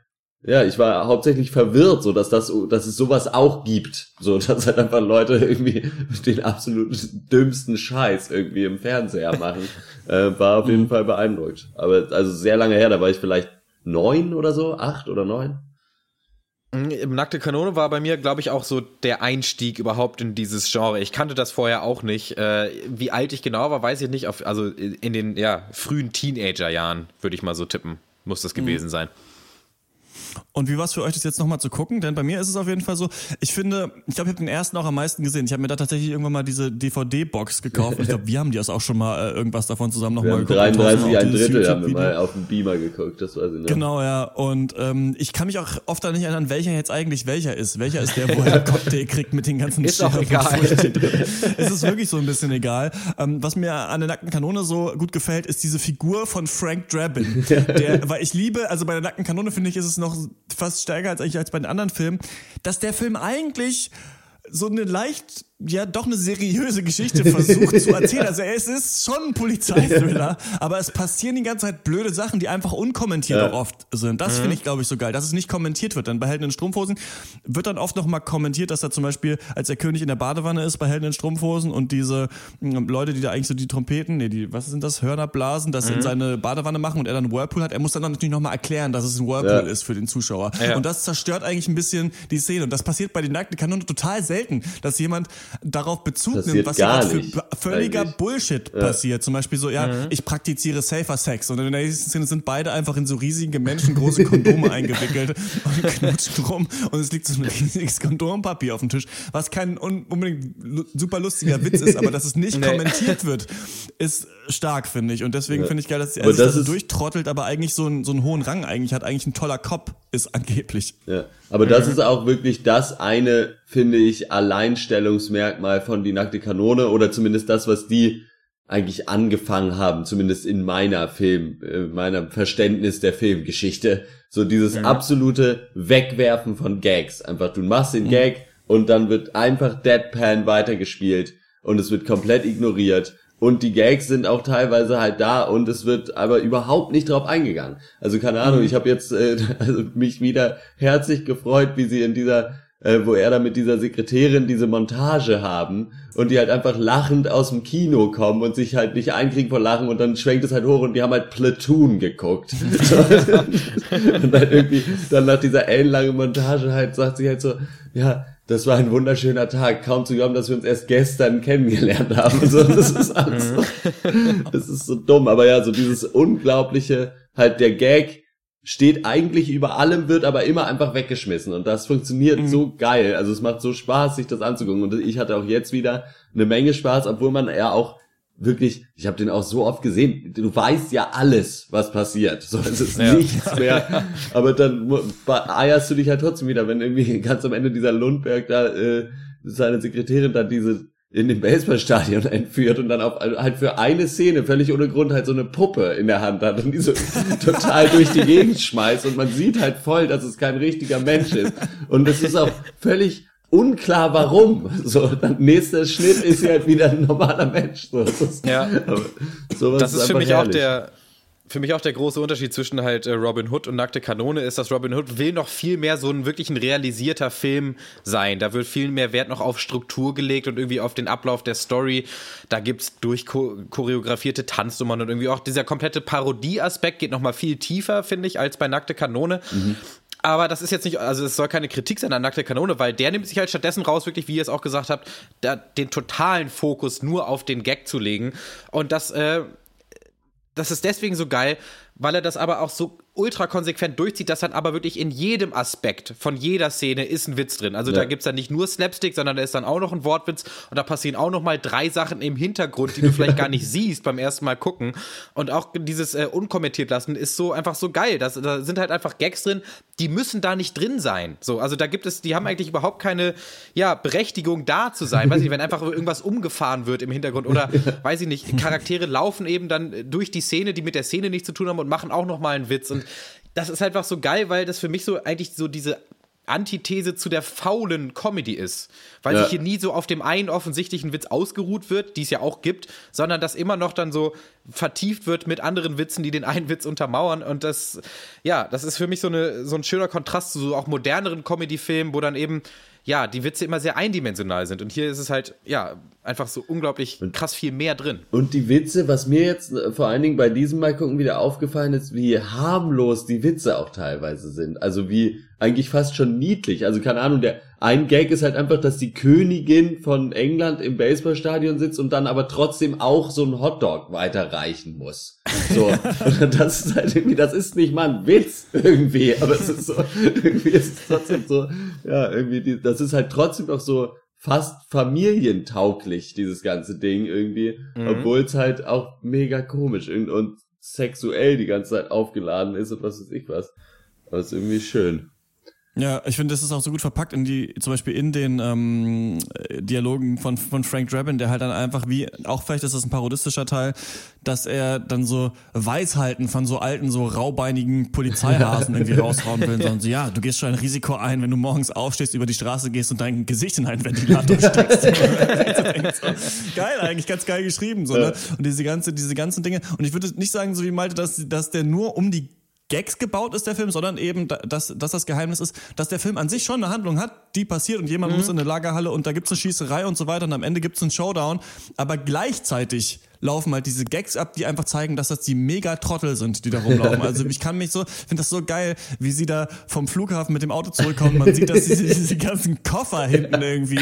ja, ich war hauptsächlich verwirrt, so dass das, dass es sowas auch gibt. So, dass halt einfach Leute irgendwie den absolut dümmsten Scheiß irgendwie im Fernseher machen. äh, war auf jeden mhm. Fall beeindruckt. Aber also sehr lange her, da war ich vielleicht neun oder so, acht oder neun. Im Nackte Kanone war bei mir, glaube ich, auch so der Einstieg überhaupt in dieses Genre. Ich kannte das vorher auch nicht. Äh, wie alt ich genau war, weiß ich nicht. also in den ja, frühen Teenagerjahren, würde ich mal so tippen, muss das mhm. gewesen mhm. sein. Und wie war es für euch, das jetzt nochmal zu gucken? Denn bei mir ist es auf jeden Fall so, ich finde, ich glaube, ich habe den ersten auch am meisten gesehen. Ich habe mir da tatsächlich irgendwann mal diese DVD-Box gekauft. ich glaube, wir haben die das auch schon mal äh, irgendwas davon zusammen nochmal geguckt. 33, ein Drittel haben wir mal auf dem Beamer geguckt, das weiß ich noch. Genau, ja. Und ähm, ich kann mich auch oft da nicht erinnern, welcher jetzt eigentlich welcher ist. Welcher ist der, wo er einen Cocktail kriegt mit den ganzen Ist auch egal. es ist wirklich so ein bisschen egal. Ähm, was mir an der nackten Kanone so gut gefällt, ist diese Figur von Frank Drabin. Der, weil ich liebe, also bei der nackten Kanone finde ich, ist es noch fast stärker als eigentlich als bei den anderen Filmen, dass der Film eigentlich so eine leicht ja doch eine seriöse Geschichte versucht zu erzählen. Also es ist schon ein Polizeithriller, aber es passieren die ganze Zeit blöde Sachen, die einfach unkommentiert ja. oft sind. Das mhm. finde ich, glaube ich, so geil, dass es nicht kommentiert wird. Dann bei Helden in Strumpfhosen wird dann oft nochmal kommentiert, dass er zum Beispiel, als der König in der Badewanne ist bei Helden in Strumpfhosen und diese ähm, Leute, die da eigentlich so die Trompeten, nee, die, was sind das, Hörner blasen, das mhm. in seine Badewanne machen und er dann einen Whirlpool hat, er muss dann natürlich nochmal erklären, dass es ein Whirlpool ja. ist für den Zuschauer. Ja. Und das zerstört eigentlich ein bisschen die Szene. Und das passiert bei den nackten Kanonen total selten, dass jemand darauf Bezug nimmt, was ja für völliger eigentlich. Bullshit ja. passiert. Zum Beispiel so, ja, mhm. ich praktiziere Safer Sex. Und in der nächsten Szene sind beide einfach in so riesige menschengroße Kondome eingewickelt und knutschen rum. Und es liegt so ein riesiges Kondompapier auf dem Tisch, was kein unbedingt super lustiger Witz ist, aber dass es nicht nee. kommentiert wird, ist stark, finde ich. Und deswegen ja. finde ich geil, dass er sich das, das durchtrottelt, aber eigentlich so, einen, so einen hohen Rang eigentlich hat, eigentlich ein toller Cop ist angeblich. Ja. Aber das mhm. ist auch wirklich das eine, finde ich, Alleinstellungsmerkmal von Die nackte Kanone oder zumindest das, was die eigentlich angefangen haben, zumindest in meiner Film, äh, meiner Verständnis der Filmgeschichte. So dieses mhm. absolute Wegwerfen von Gags. Einfach, du machst den mhm. Gag und dann wird einfach Deadpan weitergespielt und es wird komplett ignoriert und die Gags sind auch teilweise halt da und es wird aber überhaupt nicht drauf eingegangen. Also keine Ahnung, mhm. ich habe jetzt äh, also mich wieder herzlich gefreut, wie sie in dieser äh, wo er da mit dieser Sekretärin diese Montage haben und die halt einfach lachend aus dem Kino kommen und sich halt nicht einkriegen vor Lachen und dann schwenkt es halt hoch und die haben halt Platoon geguckt. und dann irgendwie, dann nach dieser ellenlangen Montage halt sagt sie halt so, ja, das war ein wunderschöner Tag. Kaum zu glauben, dass wir uns erst gestern kennengelernt haben. So, das ist alles so, das ist so dumm. Aber ja, so dieses unglaubliche, halt der Gag steht eigentlich über allem, wird aber immer einfach weggeschmissen. Und das funktioniert mhm. so geil. Also es macht so Spaß, sich das anzugucken. Und ich hatte auch jetzt wieder eine Menge Spaß, obwohl man ja auch wirklich, ich habe den auch so oft gesehen, du weißt ja alles, was passiert. So, es ist ja. nichts mehr. Aber dann eierst du dich halt trotzdem wieder, wenn irgendwie ganz am Ende dieser Lundberg da äh, seine Sekretärin dann diese in dem Baseballstadion entführt und dann auch halt für eine Szene völlig ohne Grund halt so eine Puppe in der Hand hat und die so total durch die Gegend schmeißt und man sieht halt voll, dass es kein richtiger Mensch ist. Und es ist auch völlig unklar warum. So, dann nächster Schnitt ist sie halt wieder ein normaler Mensch. So, das ist, ja. Das ist, ist für mich herrlich. auch der, für mich auch der große Unterschied zwischen halt äh, Robin Hood und Nackte Kanone ist, dass Robin Hood will noch viel mehr so ein wirklich ein realisierter Film sein. Da wird viel mehr Wert noch auf Struktur gelegt und irgendwie auf den Ablauf der Story. Da gibt's durchchoreografierte Tanznummern und irgendwie auch dieser komplette Parodie-Aspekt geht noch mal viel tiefer, finde ich, als bei Nackte Kanone. Mhm. Aber das ist jetzt nicht, also es soll keine Kritik sein an Nackte Kanone, weil der nimmt sich halt stattdessen raus, wirklich, wie ihr es auch gesagt habt, da, den totalen Fokus nur auf den Gag zu legen. Und das, äh, das ist deswegen so geil, weil er das aber auch so ultra konsequent durchzieht, dass dann aber wirklich in jedem Aspekt von jeder Szene ist ein Witz drin. Also ja. da gibt es dann nicht nur Slapstick, sondern da ist dann auch noch ein Wortwitz und da passieren auch noch mal drei Sachen im Hintergrund, die du vielleicht gar nicht siehst beim ersten Mal gucken. Und auch dieses äh, unkommentiert lassen ist so einfach so geil. Das, da sind halt einfach Gags drin, die müssen da nicht drin sein. So, also da gibt es, die haben eigentlich überhaupt keine ja, Berechtigung da zu sein. Weiß ich, wenn einfach irgendwas umgefahren wird im Hintergrund oder weiß ich nicht, Charaktere laufen eben dann durch die Szene, die mit der Szene nichts zu tun haben und machen auch noch mal einen Witz und das ist einfach so geil, weil das für mich so eigentlich so diese Antithese zu der faulen Comedy ist. Weil ja. sich hier nie so auf dem einen offensichtlichen Witz ausgeruht wird, die es ja auch gibt, sondern dass immer noch dann so vertieft wird mit anderen Witzen, die den einen Witz untermauern. Und das, ja, das ist für mich so, eine, so ein schöner Kontrast zu so auch moderneren Comedy-Filmen, wo dann eben ja, die Witze immer sehr eindimensional sind. Und hier ist es halt, ja, einfach so unglaublich krass viel mehr drin. Und die Witze, was mir jetzt äh, vor allen Dingen bei diesem Mal gucken wieder aufgefallen ist, wie harmlos die Witze auch teilweise sind. Also wie eigentlich fast schon niedlich. Also keine Ahnung, der ein Gag ist halt einfach, dass die Königin von England im Baseballstadion sitzt und dann aber trotzdem auch so ein Hotdog weiterreichen muss. So, das ist halt irgendwie, das ist nicht mal ein Witz irgendwie, aber es ist so, irgendwie ist es trotzdem so, ja, irgendwie, die, das ist halt trotzdem noch so fast familientauglich, dieses ganze Ding irgendwie, mhm. obwohl es halt auch mega komisch und, und sexuell die ganze Zeit aufgeladen ist und was weiß ich was. Aber es ist irgendwie schön. Ja, ich finde, das ist auch so gut verpackt in die, zum Beispiel in den ähm, Dialogen von, von Frank Drabin, der halt dann einfach wie, auch vielleicht ist das ein parodistischer Teil, dass er dann so Weisheiten von so alten, so raubeinigen Polizeihasen irgendwie raushauen will. Und so, ja, du gehst schon ein Risiko ein, wenn du morgens aufstehst, über die Straße gehst und dein Gesicht in einen Ventilator steckst. geil, eigentlich ganz geil geschrieben, so, ne? Und diese ganze, diese ganzen Dinge. Und ich würde nicht sagen, so wie Malte, dass, dass der nur um die Gags gebaut ist, der Film, sondern eben, dass, dass das Geheimnis ist, dass der Film an sich schon eine Handlung hat, die passiert und jemand mhm. muss in eine Lagerhalle und da gibt's eine Schießerei und so weiter und am Ende gibt's einen Showdown, aber gleichzeitig laufen halt diese Gags ab, die einfach zeigen, dass das die mega Trottel sind, die da rumlaufen. Also ich kann mich so, finde das so geil, wie sie da vom Flughafen mit dem Auto zurückkommen. Man sieht, dass diese, diese ganzen Koffer hinten irgendwie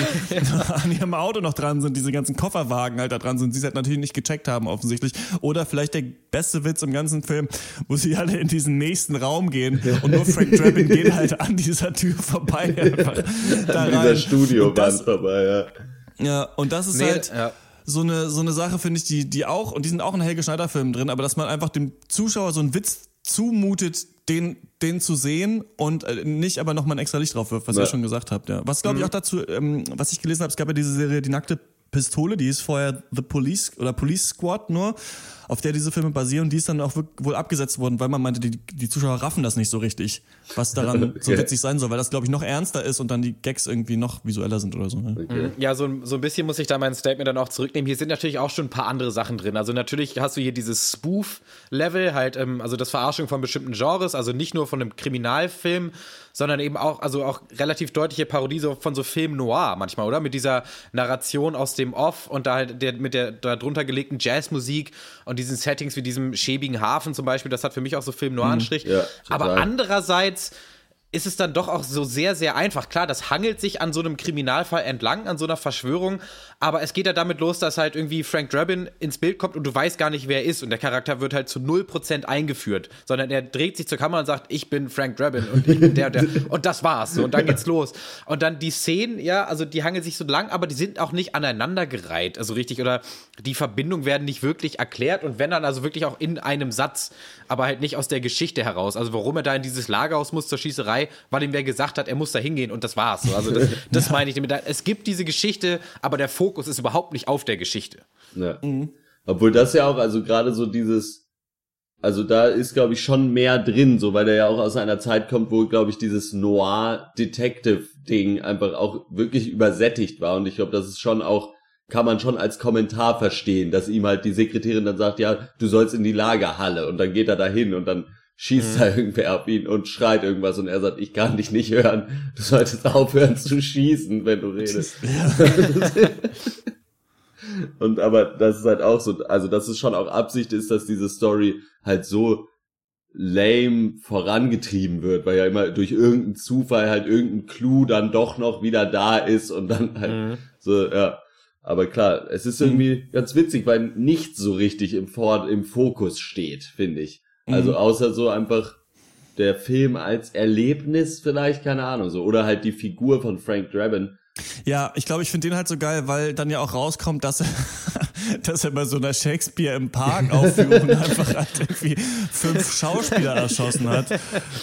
an ihrem Auto noch dran sind, diese ganzen Kofferwagen halt da dran sind, sie es halt natürlich nicht gecheckt haben offensichtlich. Oder vielleicht der beste Witz im ganzen Film, wo sie alle in diesen nächsten Raum gehen und nur Frank Drabin geht halt an dieser Tür vorbei einfach da rein. Dieser Studiowand vorbei, ja. Ja, und das ist nee, halt... Ja so eine, so eine Sache, finde ich, die, die auch, und die sind auch in Helge Schneider-Filmen drin, aber dass man einfach dem Zuschauer so einen Witz zumutet, den, den zu sehen und äh, nicht aber nochmal ein extra Licht drauf wirft, was ja. ihr schon gesagt habt. Ja. Was glaube ich mhm. auch dazu, ähm, was ich gelesen habe, es gab ja diese Serie Die nackte Pistole, die ist vorher The Police oder Police Squad nur, auf der diese Filme basieren. Die ist dann auch wohl abgesetzt worden, weil man meinte, die, die Zuschauer raffen das nicht so richtig, was daran okay. so witzig sein soll, weil das, glaube ich, noch ernster ist und dann die Gags irgendwie noch visueller sind oder so. Ne? Okay. Ja, so, so ein bisschen muss ich da mein Statement dann auch zurücknehmen. Hier sind natürlich auch schon ein paar andere Sachen drin. Also natürlich hast du hier dieses Spoof-Level, halt, ähm, also das Verarschung von bestimmten Genres, also nicht nur von einem Kriminalfilm, sondern eben auch, also auch relativ deutliche Parodie so von so Film Noir manchmal, oder? Mit dieser Narration aus dem Off und da halt der, mit der darunter gelegten Jazzmusik und diesen Settings wie diesem schäbigen Hafen zum Beispiel, das hat für mich auch so Film Noir-Anstrich. Mhm, ja, Aber andererseits ist es dann doch auch so sehr, sehr einfach. Klar, das hangelt sich an so einem Kriminalfall entlang, an so einer Verschwörung, aber es geht ja damit los, dass halt irgendwie Frank Drabin ins Bild kommt und du weißt gar nicht, wer er ist und der Charakter wird halt zu 0% eingeführt, sondern er dreht sich zur Kamera und sagt, ich bin Frank Drabin und ich bin der, der und das war's so, und dann geht's los. Und dann die Szenen, ja, also die hangeln sich so lang, aber die sind auch nicht aneinandergereiht, also richtig, oder die Verbindungen werden nicht wirklich erklärt und wenn dann also wirklich auch in einem Satz, aber halt nicht aus der Geschichte heraus, also warum er da in dieses Lagerhaus muss zur Schießerei, weil ihm wer gesagt hat, er muss da hingehen und das war's. Also das, das meine ich damit. Es gibt diese Geschichte, aber der Fokus ist überhaupt nicht auf der Geschichte. Ja. Mhm. Obwohl das ja auch, also gerade so dieses, also da ist, glaube ich, schon mehr drin, so weil er ja auch aus einer Zeit kommt, wo, glaube ich, dieses Noir-Detective-Ding einfach auch wirklich übersättigt war. Und ich glaube, das ist schon auch, kann man schon als Kommentar verstehen, dass ihm halt die Sekretärin dann sagt, ja, du sollst in die Lagerhalle und dann geht er dahin und dann schießt mhm. da irgendwer auf ihn und schreit irgendwas und er sagt, ich kann dich nicht hören, du solltest aufhören zu schießen, wenn du redest. Ja. und aber das ist halt auch so, also dass es schon auch Absicht ist, dass diese Story halt so lame vorangetrieben wird, weil ja immer durch irgendeinen Zufall halt irgendein Clou dann doch noch wieder da ist und dann halt mhm. so, ja. Aber klar, es ist irgendwie mhm. ganz witzig, weil nichts so richtig im, Vor im Fokus steht, finde ich. Also mhm. außer so einfach der Film als Erlebnis vielleicht, keine Ahnung, so. Oder halt die Figur von Frank Drabin, ja, ich glaube, ich finde den halt so geil, weil dann ja auch rauskommt, dass er, dass er bei so einer Shakespeare im Park Aufführung einfach halt irgendwie fünf Schauspieler erschossen hat.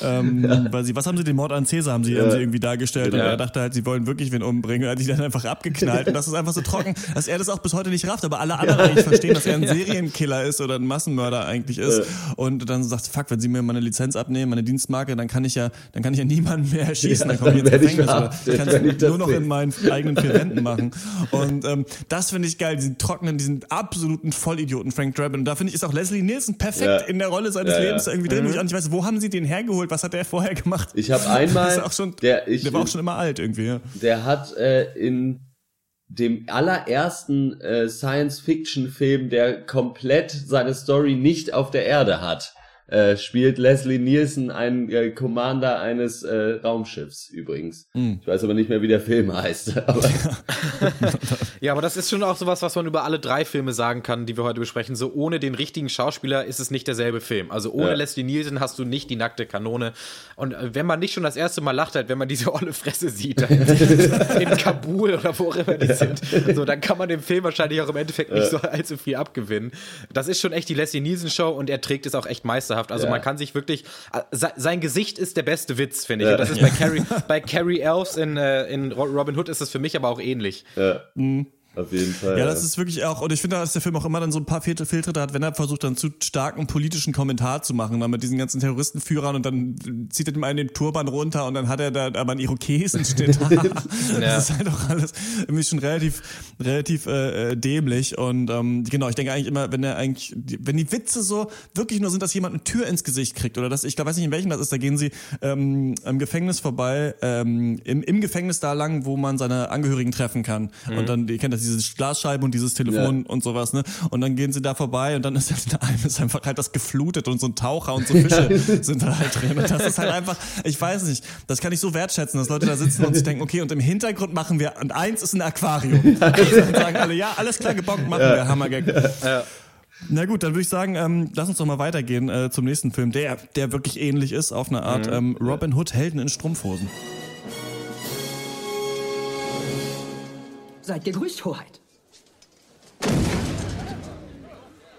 Ähm, ja. weil sie, was haben sie, den Mord an Cäsar haben sie, ja. haben sie irgendwie dargestellt ja. und er dachte halt, sie wollen wirklich wen umbringen und hat die dann einfach abgeknallt und das ist einfach so trocken, dass er das auch bis heute nicht rafft, aber alle anderen eigentlich verstehen, dass er ein Serienkiller ist oder ein Massenmörder eigentlich ist und dann sagt, fuck, wenn sie mir meine Lizenz abnehmen, meine Dienstmarke, dann kann ich ja, dann kann ich ja niemanden mehr erschießen, dann komme ich ins Gefängnis oder kann ich nur noch in mein meinen eigenen vier Wänden machen. Und ähm, das finde ich geil, diesen trockenen, diesen absoluten Vollidioten Frank Drabin. Und da finde ich, ist auch Leslie Nielsen perfekt. In der Rolle seines ja, Lebens irgendwie drin. Mhm. ich auch nicht weiß, wo haben sie den hergeholt? Was hat der vorher gemacht? Ich habe einmal, schon, der, ich, der war auch schon immer alt irgendwie. Ja. Der hat äh, in dem allerersten äh, Science-Fiction-Film, der komplett seine Story nicht auf der Erde hat, äh, spielt Leslie Nielsen einen äh, Commander eines äh, Raumschiffs übrigens. Mhm. Ich weiß aber nicht mehr, wie der Film heißt. Aber ja, aber das ist schon auch sowas, was man über alle drei Filme sagen kann, die wir heute besprechen. So ohne den richtigen Schauspieler ist es nicht derselbe Film. Also ohne ja. Leslie Nielsen hast du nicht die nackte Kanone. Und äh, wenn man nicht schon das erste Mal lacht, halt, wenn man diese olle Fresse sieht, in Kabul oder wo auch immer die sind, so, dann kann man dem Film wahrscheinlich auch im Endeffekt nicht so allzu viel abgewinnen. Das ist schon echt die Leslie Nielsen Show und er trägt es auch echt meisterhaft meisterhaft. Also ja. man kann sich wirklich, äh, sein Gesicht ist der beste Witz, finde ich. Ja. Und das ist bei Carrie, bei Carrie Elves in, äh, in Robin Hood ist es für mich aber auch ähnlich. Ja. Mhm. Auf jeden Fall. Ja, das ist wirklich auch, und ich finde, dass der Film auch immer dann so ein paar Fehltritte hat, wenn er versucht, dann zu starken politischen Kommentar zu machen, dann mit diesen ganzen Terroristenführern und dann zieht er ihm einen den Turban runter und dann hat er da aber einen Irokesen steht da. ja. Das ist halt auch alles irgendwie schon relativ, relativ äh, äh, dämlich. Und ähm, genau, ich denke eigentlich immer, wenn er eigentlich, wenn die Witze so wirklich nur sind, dass jemand eine Tür ins Gesicht kriegt oder dass, ich glaube, weiß nicht, in welchem das ist, da gehen sie ähm, im Gefängnis vorbei, ähm, im, im Gefängnis da lang, wo man seine Angehörigen treffen kann. Mhm. Und dann, ihr kennt das diese Glasscheiben und dieses Telefon ja. und sowas, ne? Und dann gehen sie da vorbei und dann ist in einem ist einfach halt das geflutet und so ein Taucher und so Fische sind da halt drin. Und das ist halt einfach, ich weiß nicht, das kann ich so wertschätzen, dass Leute da sitzen und sich denken, okay, und im Hintergrund machen wir, und eins ist ein Aquarium. Und dann sagen alle, ja, alles klar gebockt, machen ja. wir, Hammergag. Ja. Na gut, dann würde ich sagen, ähm, lass uns doch mal weitergehen äh, zum nächsten Film, der, der wirklich ähnlich ist auf eine Art. Mhm. Ähm, Robin Hood, Helden in Strumpfhosen. Seid gegrüßt, Hoheit.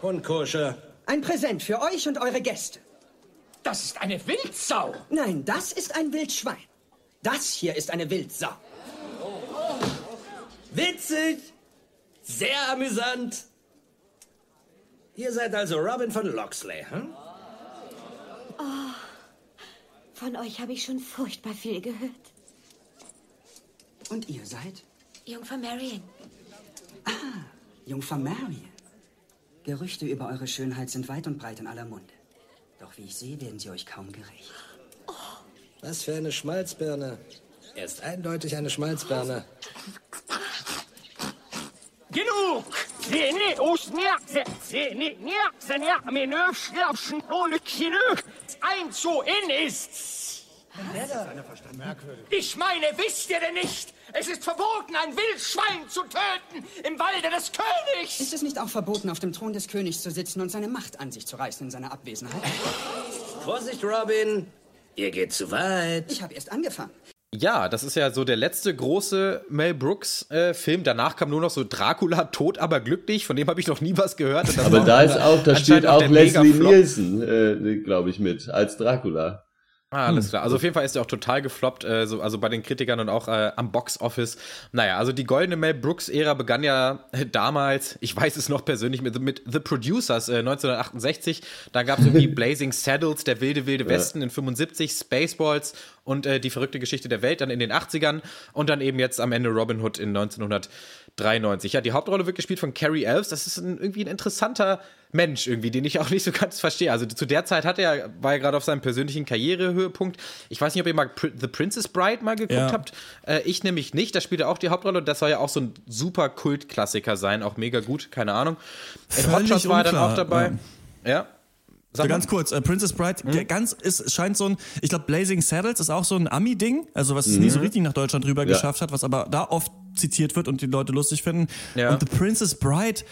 Hundkursche. Ein Präsent für euch und eure Gäste. Das ist eine Wildsau. Nein, das ist ein Wildschwein. Das hier ist eine Wildsau. Witzig. Sehr amüsant. Ihr seid also Robin von Loxley, hm? Oh, von euch habe ich schon furchtbar viel gehört. Und ihr seid? Jungfer Marion. Ah, Jungfer Marion. Gerüchte über eure Schönheit sind weit und breit in aller Munde. Doch wie ich sehe, werden sie euch kaum gerecht. Oh. Was für eine Schmalzbirne. Er ist eindeutig eine Schmalzbirne. Genug! Eins so in ist's! Ich meine, wisst ihr denn nicht? Es ist verboten, ein Wildschwein zu töten im Walde des Königs. Ist es nicht auch verboten, auf dem Thron des Königs zu sitzen und seine Macht an sich zu reißen in seiner Abwesenheit? Vorsicht, Robin. Ihr geht zu weit. Ich habe erst angefangen. Ja, das ist ja so der letzte große Mel Brooks äh, Film. Danach kam nur noch so Dracula, tot aber glücklich. Von dem habe ich noch nie was gehört. aber da ist auch, da steht auch Leslie Nielsen, äh, glaube ich, mit als Dracula. Ah, alles hm. klar. Also auf jeden Fall ist er auch total gefloppt, äh, so, also bei den Kritikern und auch äh, am Box Office. Naja, also die goldene Mel Brooks-Ära begann ja äh, damals, ich weiß es noch persönlich, mit, mit The Producers äh, 1968. Da gab es irgendwie Blazing Saddles, der wilde, wilde Westen ja. in 75, Spaceballs und äh, die verrückte Geschichte der Welt dann in den 80ern und dann eben jetzt am Ende Robin Hood in 1993. Ja, die Hauptrolle wird gespielt von Carrie Elves. Das ist ein, irgendwie ein interessanter Mensch irgendwie, den ich auch nicht so ganz verstehe. Also zu der Zeit hat er, war er gerade auf seinem persönlichen Karrierehöhepunkt. Ich weiß nicht, ob ihr mal The Princess Bride mal geguckt ja. habt. Äh, ich nämlich nicht. Da spielt er auch die Hauptrolle und das soll ja auch so ein super Kultklassiker sein. Auch mega gut, keine Ahnung. In Hotshots war er dann auch dabei. ja. ja. So ganz kurz, äh, Princess Bride, mhm. ganz ist, scheint so ein, ich glaube, Blazing Saddles ist auch so ein Ami-Ding, also was es mhm. nie so richtig nach Deutschland rüber ja. geschafft hat, was aber da oft zitiert wird und die Leute lustig finden. Ja. Und The Princess Bride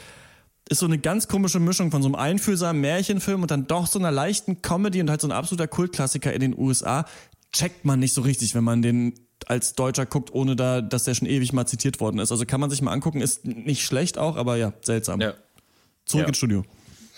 ist so eine ganz komische Mischung von so einem einfühlsamen Märchenfilm und dann doch so einer leichten Comedy und halt so ein absoluter Kultklassiker in den USA. Checkt man nicht so richtig, wenn man den als Deutscher guckt, ohne da, dass der schon ewig mal zitiert worden ist. Also kann man sich mal angucken, ist nicht schlecht auch, aber ja, seltsam. Ja. Zurück ja. ins Studio.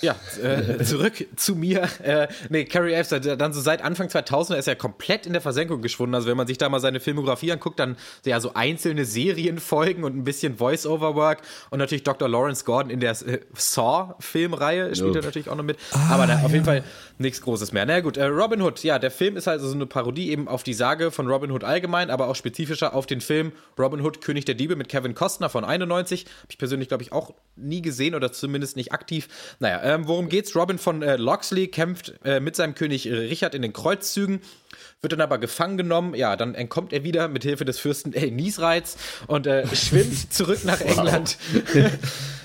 Ja, äh, zurück zu mir. Äh, nee, Carrie Elves, dann so seit Anfang 2000 ist er komplett in der Versenkung geschwunden. Also wenn man sich da mal seine Filmografie anguckt, dann ja so einzelne Serienfolgen und ein bisschen Voice-Over-Work und natürlich Dr. Lawrence Gordon in der äh, Saw-Filmreihe spielt er natürlich auch noch mit. Ah, Aber da, auf jeden Fall nichts Großes mehr. Na naja, gut, äh, Robin Hood, ja, der Film ist also so eine Parodie eben auf die Sage von Robin Hood allgemein, aber auch spezifischer auf den Film Robin Hood, König der Diebe mit Kevin Costner von 91. Habe ich persönlich, glaube ich, auch nie gesehen oder zumindest nicht aktiv. Naja, ähm, worum geht's? Robin von äh, Loxley kämpft äh, mit seinem König Richard in den Kreuzzügen, wird dann aber gefangen genommen. Ja, dann entkommt er wieder mit Hilfe des Fürsten El Niesreiz und äh, schwimmt zurück nach England.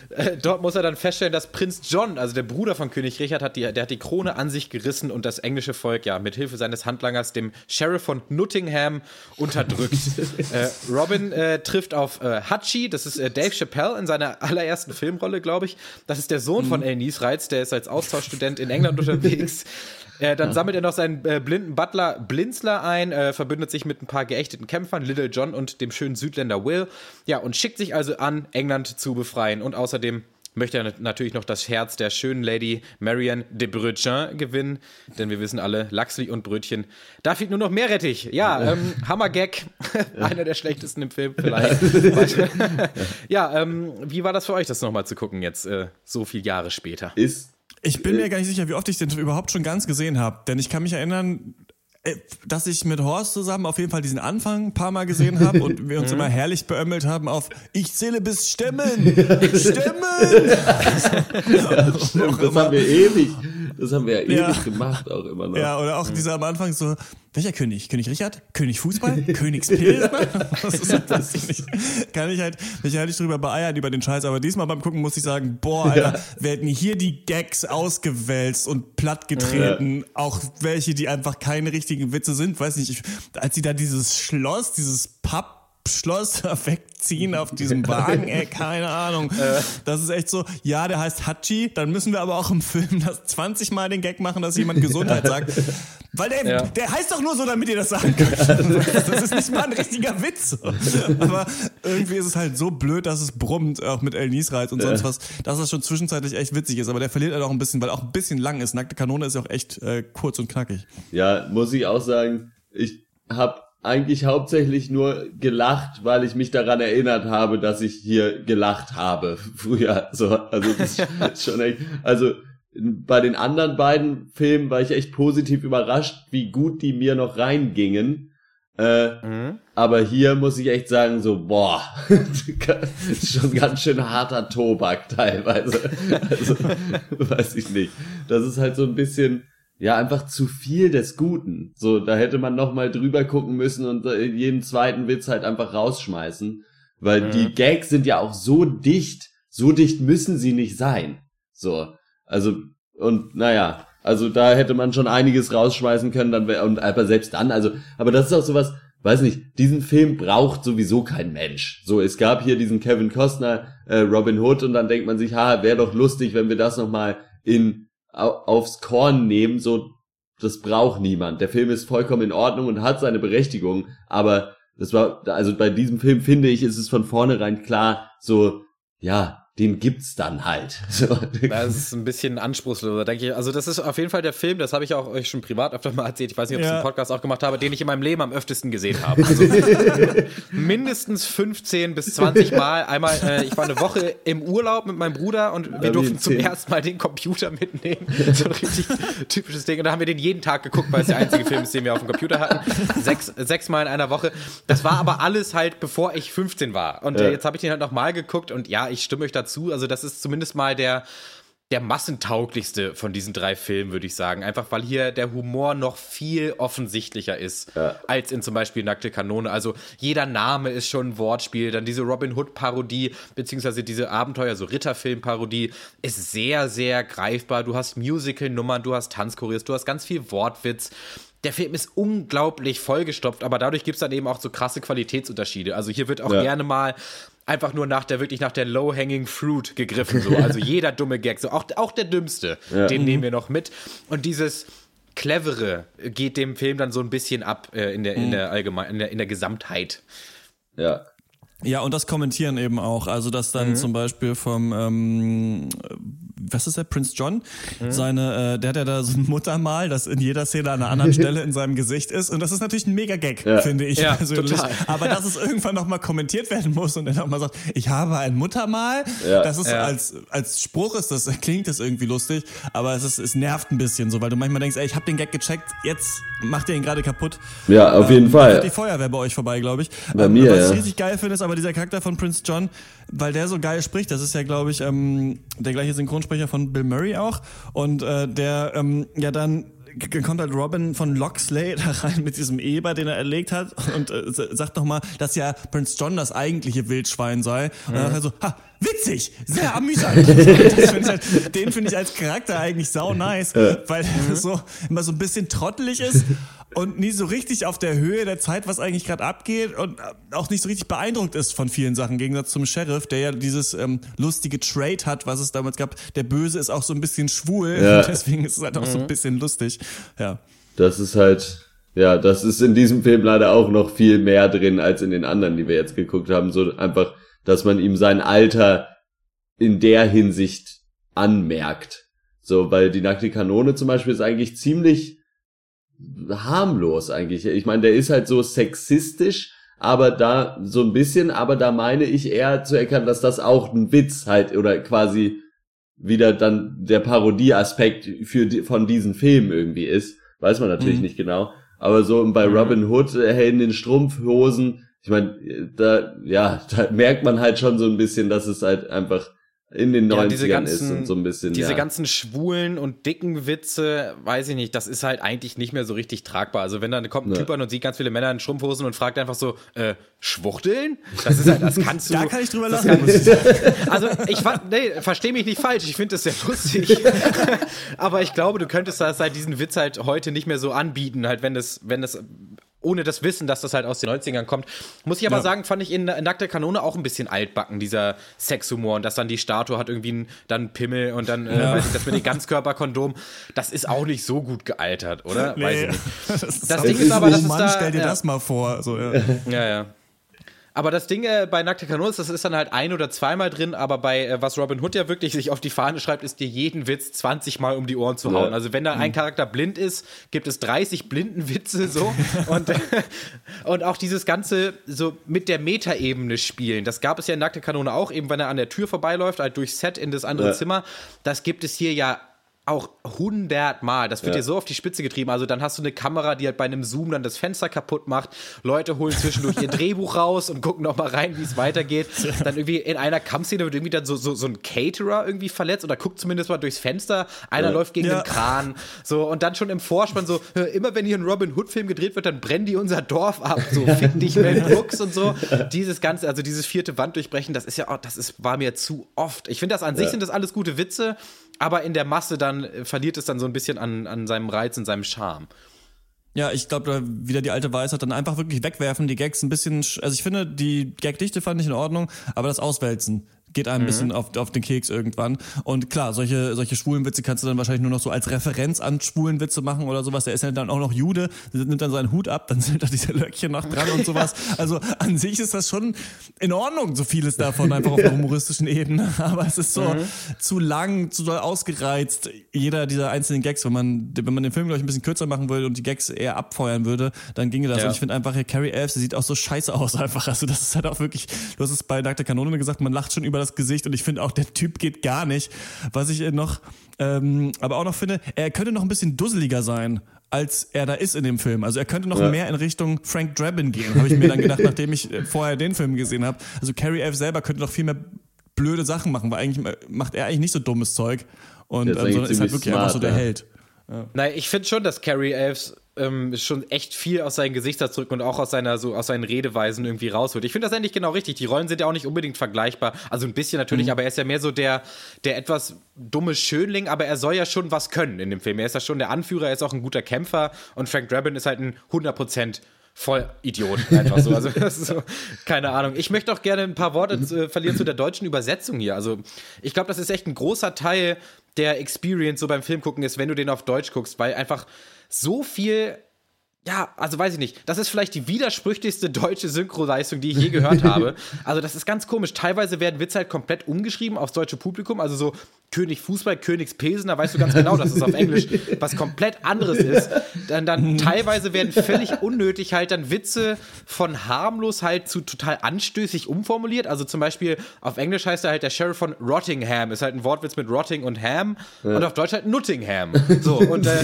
Äh, dort muss er dann feststellen, dass Prinz John, also der Bruder von König Richard, hat die, der hat die Krone an sich gerissen und das englische Volk, ja, mit Hilfe seines Handlangers, dem Sheriff von Nottingham, unterdrückt. äh, Robin äh, trifft auf äh, Hachi, das ist äh, Dave Chappelle in seiner allerersten Filmrolle, glaube ich. Das ist der Sohn mhm. von El Niesreiz, der ist als Austauschstudent in England unterwegs. Äh, dann sammelt er noch seinen äh, blinden Butler Blinzler ein, äh, verbündet sich mit ein paar geächteten Kämpfern, Little John und dem schönen Südländer Will. Ja, und schickt sich also an, England zu befreien. Und außerdem möchte er natürlich noch das Herz der schönen Lady Marianne de Brötchen gewinnen, denn wir wissen alle, Lachsli und Brötchen, da fehlt nur noch Meerrettich. Ja, ähm, Hammergag, einer der schlechtesten im Film vielleicht. ja, ähm, wie war das für euch, das nochmal zu gucken jetzt, äh, so viele Jahre später? Ist ich bin mir gar nicht sicher, wie oft ich den überhaupt schon ganz gesehen habe. Denn ich kann mich erinnern, äh, dass ich mit Horst zusammen auf jeden Fall diesen Anfang ein paar Mal gesehen habe und wir uns immer herrlich beömmelt haben auf Ich zähle bis Stimmen! Stimmen! ja, stimmt, das haben wir ewig. Das haben wir ja ewig ja. gemacht, auch immer noch. Ja, oder auch dieser am Anfang so, welcher König? König Richard? König Fußball? Königspilz? Was ist das? Nicht. Kann ich halt mich halt nicht drüber beeiern über den Scheiß, aber diesmal beim Gucken muss ich sagen, boah, Alter, ja. werden hier die Gags ausgewälzt und plattgetreten, ja. auch welche, die einfach keine richtigen Witze sind, weiß nicht, ich, als sie da dieses Schloss, dieses Papp Schloss wegziehen auf diesem Wagen, ey, keine Ahnung. Äh. Das ist echt so, ja, der heißt Hachi, dann müssen wir aber auch im Film das 20 Mal den Gag machen, dass jemand Gesundheit sagt. Weil der, ja. der heißt doch nur so, damit ihr das sagen könnt. Das ist nicht mal ein richtiger Witz. Aber irgendwie ist es halt so blöd, dass es brummt, auch mit El Niesreiz und sonst was, dass das schon zwischenzeitlich echt witzig ist. Aber der verliert halt auch ein bisschen, weil auch ein bisschen lang ist. Nackte Kanone ist ja auch echt äh, kurz und knackig. Ja, muss ich auch sagen, ich habe eigentlich hauptsächlich nur gelacht, weil ich mich daran erinnert habe, dass ich hier gelacht habe früher. So, also das ist schon echt. Also bei den anderen beiden Filmen war ich echt positiv überrascht, wie gut die mir noch reingingen. Äh, mhm. Aber hier muss ich echt sagen, so, boah, schon ganz schön harter Tobak teilweise. Also, weiß ich nicht. Das ist halt so ein bisschen, ja einfach zu viel des Guten. So, da hätte man noch mal drüber gucken müssen und äh, jeden zweiten Witz halt einfach rausschmeißen, weil mhm. die Gags sind ja auch so dicht, so dicht müssen sie nicht sein. So, also und naja, also da hätte man schon einiges rausschmeißen können, dann wär, und aber selbst dann, also, aber das ist auch sowas, weiß nicht, diesen Film braucht sowieso kein Mensch. So, es gab hier diesen Kevin Costner, äh, Robin Hood und dann denkt man sich, ha, wäre doch lustig, wenn wir das noch mal in aufs Korn nehmen, so, das braucht niemand. Der Film ist vollkommen in Ordnung und hat seine Berechtigung, aber das war, also bei diesem Film finde ich, ist es von vornherein klar, so, ja, den gibt's dann halt. So. Das ist ein bisschen anspruchsloser, denke ich. Also das ist auf jeden Fall der Film, das habe ich auch euch schon privat öfter mal erzählt, ich weiß nicht, ob ich ja. im Podcast auch gemacht habe, den ich in meinem Leben am öftesten gesehen habe. Also mindestens 15 bis 20 Mal. Einmal, äh, ich war eine Woche im Urlaub mit meinem Bruder und wir durften zum ersten Mal den Computer mitnehmen. So ein richtig typisches Ding. Und da haben wir den jeden Tag geguckt, weil es der einzige Film ist, den wir auf dem Computer hatten. Sechs, sechs Mal in einer Woche. Das war aber alles halt, bevor ich 15 war. Und äh, jetzt habe ich den halt nochmal geguckt und ja, ich stimme euch dazu dazu. Also das ist zumindest mal der, der massentauglichste von diesen drei Filmen, würde ich sagen. Einfach weil hier der Humor noch viel offensichtlicher ist ja. als in zum Beispiel Nackte Kanone. Also jeder Name ist schon ein Wortspiel. Dann diese Robin Hood-Parodie, beziehungsweise diese Abenteuer, so Ritterfilm-Parodie, ist sehr, sehr greifbar. Du hast Musical-Nummern, du hast Tanzchoreos, du hast ganz viel Wortwitz der Film ist unglaublich vollgestopft, aber dadurch gibt es dann eben auch so krasse Qualitätsunterschiede. Also hier wird auch ja. gerne mal einfach nur nach der, wirklich nach der low-hanging fruit gegriffen, so. Also jeder dumme Gag, so auch, auch der dümmste, ja. den nehmen wir noch mit. Und dieses, Clevere geht dem Film dann so ein bisschen ab äh, in der in mhm. der allgemein in der in der Gesamtheit. Ja. Ja, und das kommentieren eben auch. Also, dass dann mhm. zum Beispiel vom, ähm, was ist der, Prince John, mhm. seine, äh, der hat ja da so ein Muttermal, das in jeder Szene an einer anderen Stelle in seinem Gesicht ist. Und das ist natürlich ein mega Gag, ja. finde ich ja, persönlich. Total. Aber dass es irgendwann nochmal kommentiert werden muss und er nochmal sagt, ich habe ein Muttermal, ja. das ist als, als Spruch ist das, klingt das irgendwie lustig, aber es ist, es nervt ein bisschen so, weil du manchmal denkst, ey, ich habe den Gag gecheckt, jetzt macht ihr ihn gerade kaputt. Ja, auf ähm, jeden Fall. Die Feuerwehr bei euch vorbei, glaube ich. Bei ähm, mir, was ich richtig geil finde, ist aber dieser Charakter von Prince John, weil der so geil spricht. Das ist ja, glaube ich, ähm, der gleiche Synchronsprecher von Bill Murray auch. Und äh, der ähm, ja dann kommt halt Robin von Loxley da rein mit diesem Eber, den er erlegt hat und äh, sagt nochmal, dass ja Prince John das eigentliche Wildschwein sei. Und dann sagt er so, ha, witzig, sehr amüsant. find halt, den finde ich als Charakter eigentlich sau nice, weil er so immer so ein bisschen trottelig ist und nie so richtig auf der Höhe der Zeit, was eigentlich gerade abgeht und auch nicht so richtig beeindruckt ist von vielen Sachen, im Gegensatz zum Sheriff, der ja dieses ähm, lustige Trade hat, was es damals gab. Der Böse ist auch so ein bisschen schwul, ja. deswegen ist es halt auch mhm. so ein mhm. bisschen lustig. Ja. Das ist halt, ja, das ist in diesem Film leider auch noch viel mehr drin als in den anderen, die wir jetzt geguckt haben. So einfach, dass man ihm sein Alter in der Hinsicht anmerkt. So, weil die nackte Kanone zum Beispiel ist eigentlich ziemlich harmlos eigentlich. Ich meine, der ist halt so sexistisch, aber da so ein bisschen, aber da meine ich eher zu erkennen, dass das auch ein Witz halt oder quasi wieder dann der Parodieaspekt für die, von diesen Filmen irgendwie ist. Weiß man natürlich mhm. nicht genau. Aber so bei mhm. Robin Hood, äh, in den Strumpfhosen, ich meine, da, ja, da merkt man halt schon so ein bisschen, dass es halt einfach in den 90ern ja, ganzen, ist und so ein bisschen. Diese ja. ganzen schwulen und dicken Witze, weiß ich nicht, das ist halt eigentlich nicht mehr so richtig tragbar. Also wenn dann kommt ein ja. Typ an und sieht ganz viele Männer in Strumpfhosen und fragt einfach so, äh, Schwuchteln? Das ist halt, das kannst du. da kann ich drüber lachen. also ich nee, verstehe mich nicht falsch, ich finde das sehr lustig. Aber ich glaube, du könntest das halt diesen Witz halt heute nicht mehr so anbieten, halt wenn das, wenn das ohne das Wissen, dass das halt aus den 90ern kommt. Muss ich aber ja. sagen, fand ich in Nackter Kanone auch ein bisschen altbacken, dieser Sexhumor. Und dass dann die Statue hat irgendwie dann Pimel und dann, äh, ja. weiß ich, das mit dem Ganzkörperkondom, das ist auch nicht so gut gealtert, oder? Nee. Weiß ich nicht. Das, das Ding ist aber, dass Mann, da, stell dir ja. das mal vor. So, ja. ja, ja. Aber das Ding äh, bei Nackte Kanone ist, das ist dann halt ein- oder zweimal drin, aber bei, äh, was Robin Hood ja wirklich sich auf die Fahne schreibt, ist dir jeden Witz 20 Mal um die Ohren zu hauen. Ja. Also wenn da ein mhm. Charakter blind ist, gibt es 30 blinden Witze so. und, und auch dieses Ganze so mit der Metaebene spielen, das gab es ja in Nackte Kanone auch, eben wenn er an der Tür vorbeiläuft, halt durch Set in das andere ja. Zimmer. Das gibt es hier ja auch hundertmal. Das wird ja. dir so auf die Spitze getrieben. Also dann hast du eine Kamera, die halt bei einem Zoom dann das Fenster kaputt macht. Leute holen zwischendurch ihr Drehbuch raus und gucken noch mal rein, wie es weitergeht. Dann irgendwie in einer Kampfszene wird irgendwie dann so, so, so ein Caterer irgendwie verletzt oder guckt zumindest mal durchs Fenster. Einer ja. läuft gegen ja. den Kran. So, und dann schon im Vorspann so, immer wenn hier ein Robin Hood-Film gedreht wird, dann brennen die unser Dorf ab. So, fick dich, Mel Brooks und so. Dieses ganze, also dieses vierte Wand durchbrechen, das ist ja, oh, das ist, war mir zu oft. Ich finde das an sich sind das alles gute Witze aber in der Masse dann äh, verliert es dann so ein bisschen an, an seinem Reiz und seinem Charme. Ja, ich glaube, wieder die alte Weisheit, dann einfach wirklich wegwerfen, die Gags ein bisschen, also ich finde, die Gagdichte fand ich in Ordnung, aber das Auswälzen geht einem ein bisschen mhm. auf, auf den Keks irgendwann. Und klar, solche, solche schwulen Witze kannst du dann wahrscheinlich nur noch so als Referenz an schwulen Witze machen oder sowas. Der ist ja dann auch noch Jude, nimmt dann seinen Hut ab, dann sind da diese Löckchen noch dran und sowas. Also an sich ist das schon in Ordnung, so vieles davon einfach auf der humoristischen Ebene. Aber es ist so mhm. zu lang, zu doll ausgereizt. Jeder dieser einzelnen Gags, wenn man, wenn man den Film, glaube ich, ein bisschen kürzer machen würde und die Gags eher abfeuern würde, dann ginge das. Ja. Und ich finde einfach, Carrie Elves, sie sieht auch so scheiße aus einfach. Also das ist halt auch wirklich, du hast es bei Dr. Kanone gesagt, man lacht schon über das Gesicht und ich finde auch, der Typ geht gar nicht. Was ich noch, ähm, aber auch noch finde, er könnte noch ein bisschen dusseliger sein als er da ist in dem Film. Also er könnte noch ja. mehr in Richtung Frank Drabin gehen, habe ich mir dann gedacht, nachdem ich äh, vorher den Film gesehen habe. Also Carrie F. selber könnte noch viel mehr blöde Sachen machen, weil eigentlich macht er eigentlich nicht so dummes Zeug und ähm, sondern ist halt wirklich smart, einfach so der ja. Held. Ja. Nein, ich finde schon, dass Carrie Elves ähm, schon echt viel aus seinen Gesichtsausdrücken und auch aus seiner so aus seinen Redeweisen irgendwie rausholt. Ich finde das eigentlich genau richtig. Die Rollen sind ja auch nicht unbedingt vergleichbar. Also ein bisschen natürlich, mhm. aber er ist ja mehr so der der etwas dumme Schönling, aber er soll ja schon was können in dem Film. Er ist ja schon der Anführer, er ist auch ein guter Kämpfer und Frank Drabin ist halt ein 100 voll Idiot, einfach so. Also, so, keine Ahnung. Ich möchte auch gerne ein paar Worte zu, äh, verlieren zu der deutschen Übersetzung hier. Also, ich glaube, das ist echt ein großer Teil der Experience so beim Film gucken ist, wenn du den auf Deutsch guckst, weil einfach so viel ja, also weiß ich nicht. Das ist vielleicht die widersprüchlichste deutsche Synchroleistung, die ich je gehört habe. Also das ist ganz komisch. Teilweise werden Witze halt komplett umgeschrieben aufs deutsche Publikum. Also so König Fußball, Königspesen, da weißt du ganz genau, dass es auf Englisch was komplett anderes ist. Dann, dann teilweise werden völlig unnötig halt dann Witze von harmlos halt zu total anstößig umformuliert. Also zum Beispiel auf Englisch heißt er halt der Sheriff von Rottingham, ist halt ein Wortwitz mit Rotting und Ham ja. und auf Deutsch halt Nuttingham. So und, äh,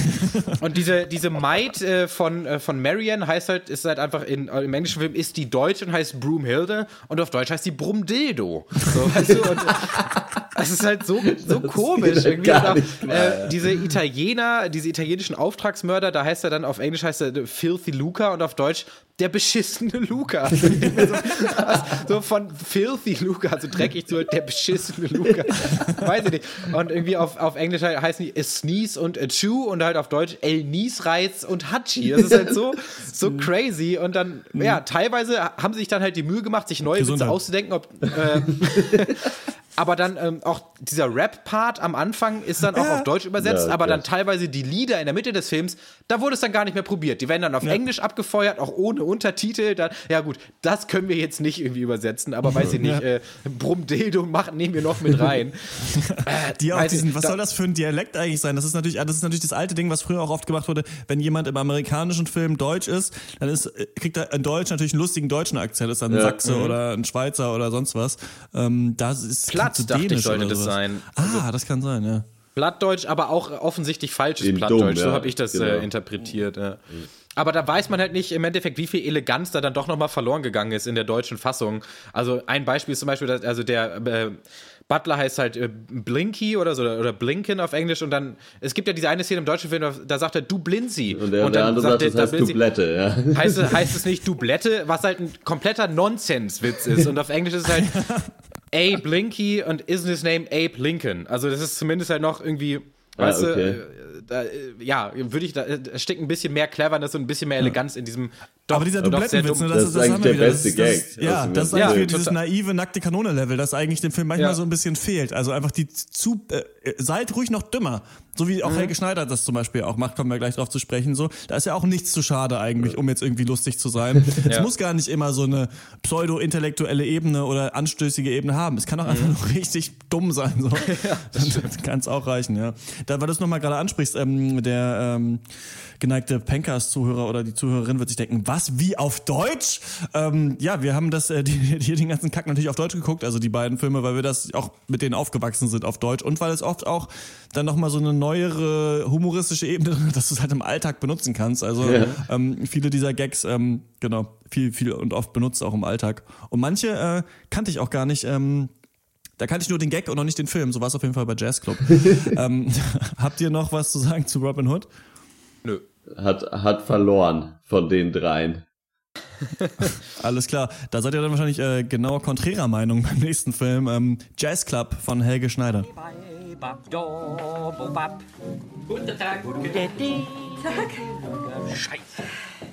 und diese, diese Maid äh, von, äh, von Marianne heißt halt, ist halt einfach in, im englischen Film ist die Deutsch und heißt Broomhilde und auf Deutsch heißt die Brumdildo. So, weißt du, und es ist halt so, so komisch. Irgendwie auch, äh, diese Italiener, diese italienischen Auftragsmörder, da heißt er dann auf Englisch heißt er Filthy Luca und auf Deutsch der beschissene Luca. so, so, von Filthy Luca, also dreckig zu der beschissene Luca. Weiß ich nicht. Und irgendwie auf, auf Englisch heißen die a Sneeze und a Chew und halt auf Deutsch El Niesreiz und Hachi. Das ist halt so, so crazy. Und dann, ja, teilweise haben sie sich dann halt die Mühe gemacht, sich neue Gesundheit. Witze auszudenken, ob, äh, aber dann ähm, auch dieser Rap-Part am Anfang ist dann auch auf Deutsch übersetzt, ja, aber dann teilweise die Lieder in der Mitte des Films, da wurde es dann gar nicht mehr probiert. Die werden dann auf ja. Englisch abgefeuert, auch ohne Untertitel. Dann, ja gut, das können wir jetzt nicht irgendwie übersetzen, aber weiß ich nicht, äh, Brummdildo machen, nehmen wir noch mit rein. äh, die auch diesen, was da, soll das für ein Dialekt eigentlich sein? Das ist natürlich, das ist natürlich das alte Ding, was früher auch oft gemacht wurde, wenn jemand im amerikanischen Film deutsch ist, dann ist, äh, kriegt er in Deutsch natürlich einen lustigen deutschen Akzent, ist dann ein ja. Sachse mhm. oder ein Schweizer oder sonst was. Ähm, das ist Klar Platt, dachte ich, sollte das sein. Also ah, das kann sein, ja. Plattdeutsch, aber auch offensichtlich falsches Eben Plattdeutsch. Dumm, ja. So habe ich das genau. äh, interpretiert. Ja. Aber da weiß man halt nicht im Endeffekt, wie viel Eleganz da dann doch nochmal verloren gegangen ist in der deutschen Fassung. Also ein Beispiel ist zum Beispiel, dass, also der äh, Butler heißt halt äh, Blinky oder so oder Blinken auf Englisch und dann es gibt ja diese eine Szene im deutschen Film, da sagt er du Blinzy und, der, und dann der sagt, sagt das heißt Dublette, ja. Heißt, heißt es nicht Dublette, was halt ein kompletter Nonsenswitz ist und auf Englisch ist es halt Abe Blinky und isn't his name Abe Lincoln. Also das ist zumindest halt noch irgendwie ah, Weißt okay. du, äh, da, äh, ja, würde ich, da, da steckt ein bisschen mehr Cleverness und ein bisschen mehr Eleganz in diesem doch, Aber dieser Dublettenwitz, ne, das, das, ist eigentlich der beste das, Gag. Das, ja, das ist eigentlich ja, dieses naive, nackte Kanone-Level, das eigentlich dem Film manchmal ja. so ein bisschen fehlt. Also einfach die zu, äh, seid ruhig noch dümmer. So wie auch mhm. Helge Schneider das zum Beispiel auch macht, kommen wir gleich drauf zu sprechen. So, da ist ja auch nichts zu schade eigentlich, um jetzt irgendwie lustig zu sein. ja. Es muss gar nicht immer so eine pseudo-intellektuelle Ebene oder anstößige Ebene haben. Es kann auch einfach mhm. nur richtig dumm sein. So. ja, Dann kann es auch reichen, ja. Da, weil du es nochmal gerade ansprichst, ähm, der ähm, geneigte Pankers-Zuhörer oder die Zuhörerin wird sich denken, was, wie auf Deutsch? Ähm, ja, wir haben das, äh, die, hier den ganzen Kack natürlich auf Deutsch geguckt, also die beiden Filme, weil wir das auch mit denen aufgewachsen sind auf Deutsch und weil es oft auch dann nochmal so eine neuere humoristische Ebene, dass du es halt im Alltag benutzen kannst. Also ja. ähm, viele dieser Gags, ähm, genau, viel, viel und oft benutzt auch im Alltag. Und manche äh, kannte ich auch gar nicht. Ähm, da kannte ich nur den Gag und noch nicht den Film. So war es auf jeden Fall bei Jazz Club. ähm, habt ihr noch was zu sagen zu Robin Hood? Nö. Hat, hat verloren von den dreien. Alles klar. Da seid ihr dann wahrscheinlich äh, genauer konträrer Meinung beim nächsten Film. Ähm, Jazz Club von Helge Schneider. Guten Tag. Guten Tag. Scheiße.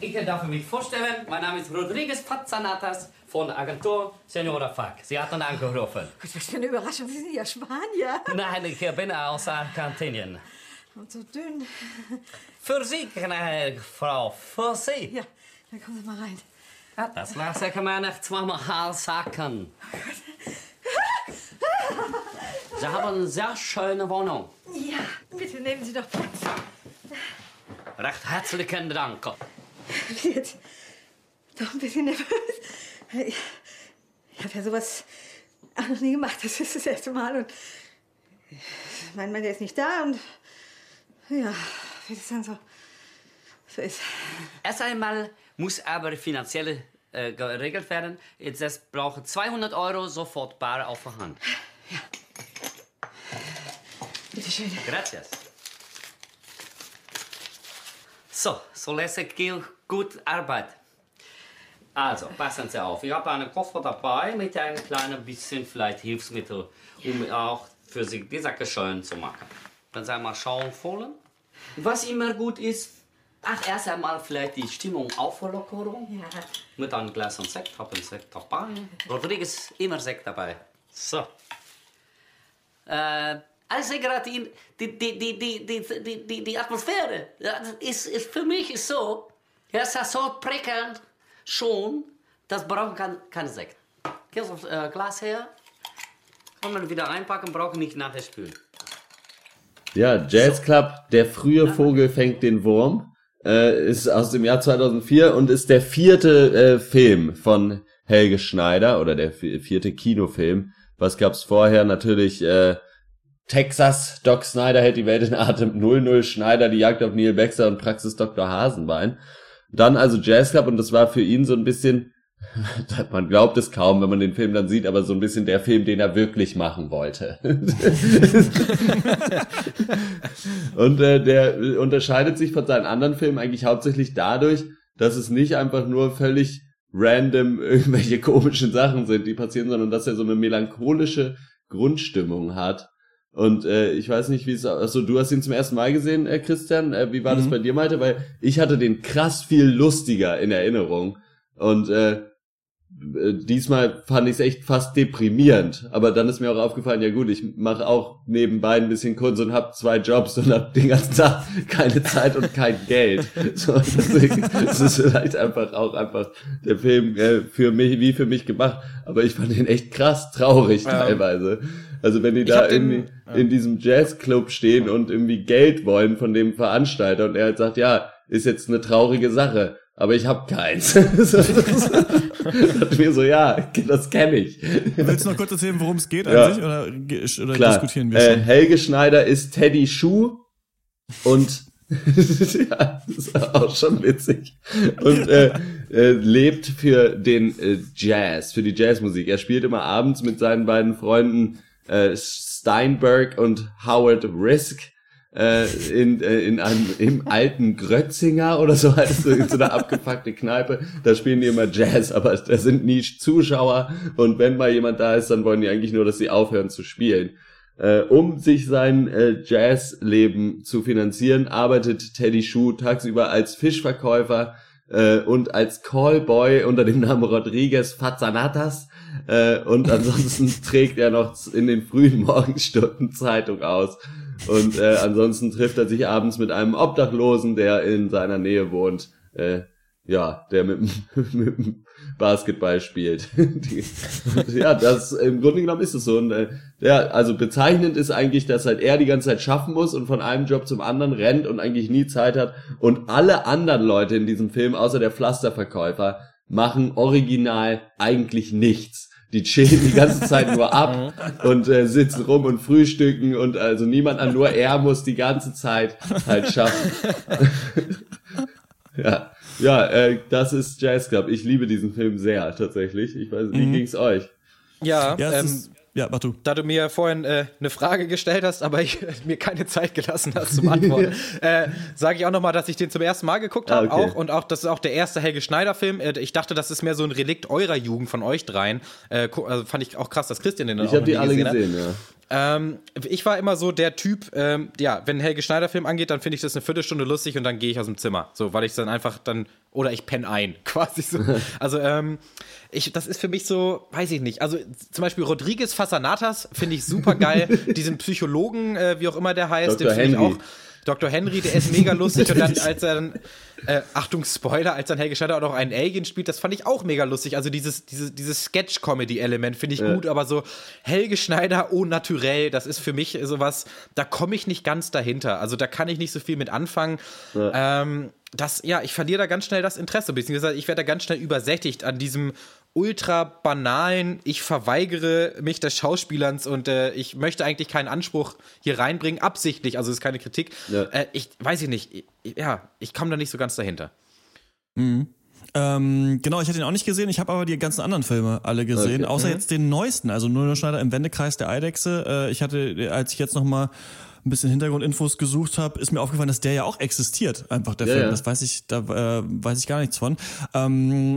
ich darf mich vorstellen, mein Name ist Rodriguez Fazzanatas von der Agentur Senora Fack. Sie hatten angerufen. Was für eine Überraschung, Sie sind ja Spanier. Nein, ich bin aus Argentinien. Und so dünn. Für Sie, gnädige Frau, für Sie. Ja, dann kommen Sie mal rein. Ja, das lasse ich mir nicht zweimal sagen. Sie haben eine sehr schöne Wohnung. Ja, bitte nehmen Sie doch Platz. Recht herzlichen Dank. Ich bin jetzt doch ein bisschen nervös. Ich, ich habe ja sowas auch noch nie gemacht. Das ist das erste Mal. Und mein Mann, der ist nicht da. Und ja, wie das dann so, so ist. Erst einmal muss aber finanziell äh, geregelt werden. Das braucht 200 Euro sofort bar auf der Hand. Bitte schön. Gracias. So, so lässt ich gut Arbeit. Also, passen Sie auf. Ich habe einen Koffer dabei mit einem kleinen bisschen vielleicht Hilfsmittel, um auch für sich die Sache schön zu machen. Dann sagen schauen vollen. Was immer gut ist, ach, erst einmal vielleicht die Stimmung auflockerung. Ja. Mit einem Glas und Sekt, hab einen Sekt dabei. Rodriguez, immer Sekt dabei. So. Äh, also gerade die, die, die, die, die, die, die, die Atmosphäre ist, ist für mich ist so, ja, es ist so prickelnd schon, das braucht kein, kein Sekt. Gehst aufs äh, Glas her, kann man wieder einpacken, braucht nicht nachher spülen. Ja, Jazz Club, der frühe Vogel fängt den Wurm, äh, ist aus dem Jahr 2004 und ist der vierte äh, Film von Helge Schneider oder der vierte Kinofilm. Was gab's vorher? Natürlich äh, Texas, Doc Snyder hält die Welt in Atem, 00 Schneider, die Jagd auf Neil Baxter und Praxis Dr. Hasenbein. Dann also Jazz Club und das war für ihn so ein bisschen, man glaubt es kaum, wenn man den Film dann sieht, aber so ein bisschen der Film, den er wirklich machen wollte. und äh, der unterscheidet sich von seinen anderen Filmen eigentlich hauptsächlich dadurch, dass es nicht einfach nur völlig random irgendwelche komischen Sachen sind, die passieren, sondern dass er so eine melancholische Grundstimmung hat. Und äh, ich weiß nicht, wie es also du hast ihn zum ersten Mal gesehen, äh, Christian. Äh, wie war mhm. das bei dir, Malte? Weil ich hatte den krass viel lustiger in Erinnerung. Und äh, diesmal fand ich es echt fast deprimierend. Aber dann ist mir auch aufgefallen, ja gut, ich mache auch nebenbei ein bisschen Kunst und habe zwei Jobs und habe den ganzen Tag keine Zeit und kein Geld. So, deswegen ist es vielleicht einfach auch einfach der Film äh, für mich, wie für mich gemacht. Aber ich fand ihn echt krass traurig teilweise. Also wenn die ich da irgendwie den, ja. in diesem Jazzclub stehen und irgendwie Geld wollen von dem Veranstalter und er halt sagt, ja, ist jetzt eine traurige Sache, aber ich hab keins. dachte mir so, ja, das kenne ich. Willst du noch kurz erzählen, worum es geht eigentlich? Ja. Oder, oder Klar. diskutieren wir schon? Äh, Helge Schneider ist Teddy Schuh und ja, das ist auch schon witzig. Und äh, äh, lebt für den äh, Jazz, für die Jazzmusik. Er spielt immer abends mit seinen beiden Freunden äh, Steinberg und Howard Risk äh, in, äh, in einem im alten Grötzinger oder so heißt es, so eine abgefuckte Kneipe. Da spielen die immer Jazz, aber da sind nie Zuschauer und wenn mal jemand da ist, dann wollen die eigentlich nur, dass sie aufhören zu spielen. Äh, um sich sein äh, Jazzleben zu finanzieren, arbeitet Teddy Schuh tagsüber als Fischverkäufer äh, und als Callboy unter dem Namen Rodriguez Fazanatas äh, und ansonsten trägt er noch in den frühen Morgenstunden Zeitung aus. Und äh, ansonsten trifft er sich abends mit einem Obdachlosen, der in seiner Nähe wohnt. Äh, ja, der mit, mit dem Basketball spielt. Die, ja, das im Grunde genommen ist es so. Und, äh, ja, also bezeichnend ist eigentlich, dass halt er die ganze Zeit schaffen muss und von einem Job zum anderen rennt und eigentlich nie Zeit hat. Und alle anderen Leute in diesem Film, außer der Pflasterverkäufer, machen original eigentlich nichts. Die chillen die ganze Zeit nur ab und äh, sitzen rum und frühstücken und also niemand an, nur er muss die ganze Zeit halt schaffen. ja, ja, äh, das ist Jazz Club. Ich liebe diesen Film sehr tatsächlich. Ich weiß, wie mhm. ging's euch? Ja, ja ähm, ist, ja, mach du. Da du mir vorhin äh, eine Frage gestellt hast, aber ich mir keine Zeit gelassen hast zum Antworten, äh, sage ich auch nochmal, dass ich den zum ersten Mal geguckt habe. Ah, okay. auch, und auch, das ist auch der erste Helge Schneider-Film. Äh, ich dachte, das ist mehr so ein Relikt eurer Jugend von euch dreien. Äh, also fand ich auch krass, dass Christian den dann ich auch hab die alle gesehen, hat. ja. Ähm, ich war immer so der Typ, ähm, ja, wenn Helge Schneider Film angeht, dann finde ich das eine Viertelstunde lustig und dann gehe ich aus dem Zimmer. So, weil ich dann einfach dann, oder ich penne ein, quasi so. also, ähm, ich, das ist für mich so, weiß ich nicht. Also, zum Beispiel Rodriguez Fasanatas finde ich super geil. Diesen Psychologen, äh, wie auch immer der heißt, Dr. den finde ich auch. Dr. Henry, der ist mega lustig und dann, als er dann, äh, Achtung, Spoiler, als dann Helge Schneider auch noch einen Alien spielt, das fand ich auch mega lustig. Also dieses, dieses, dieses Sketch-Comedy-Element finde ich Ja. gut, aber so Helge Schneider au naturell, das ist für mich sowas, da komme ich nicht ganz dahinter. Also da kann ich nicht so viel mit anfangen. Ähm, das, ja, ich verliere da ganz schnell das Interesse, beziehungsweise ich werde da ganz schnell übersättigt an diesem ultra banalen, ich verweigere mich des Schauspielerns und äh, ich möchte eigentlich keinen Anspruch hier reinbringen, absichtlich, also das ist keine Kritik. Ja. Äh, ich weiß ich nicht, ich, ja, ich komme da nicht so ganz dahinter. Mhm. Ähm, genau, ich hatte ihn auch nicht gesehen, ich habe aber die ganzen anderen Filme alle gesehen, Okay. außer Mhm. jetzt den neuesten, also Nuno Schneider im Wendekreis der Eidechse. Äh, ich hatte, als ich jetzt noch mal ein bisschen Hintergrundinfos gesucht habe, ist mir aufgefallen, dass der ja auch existiert, einfach der Ja, Film. ja. Das weiß ich, da äh, weiß ich gar nichts von. Ähm,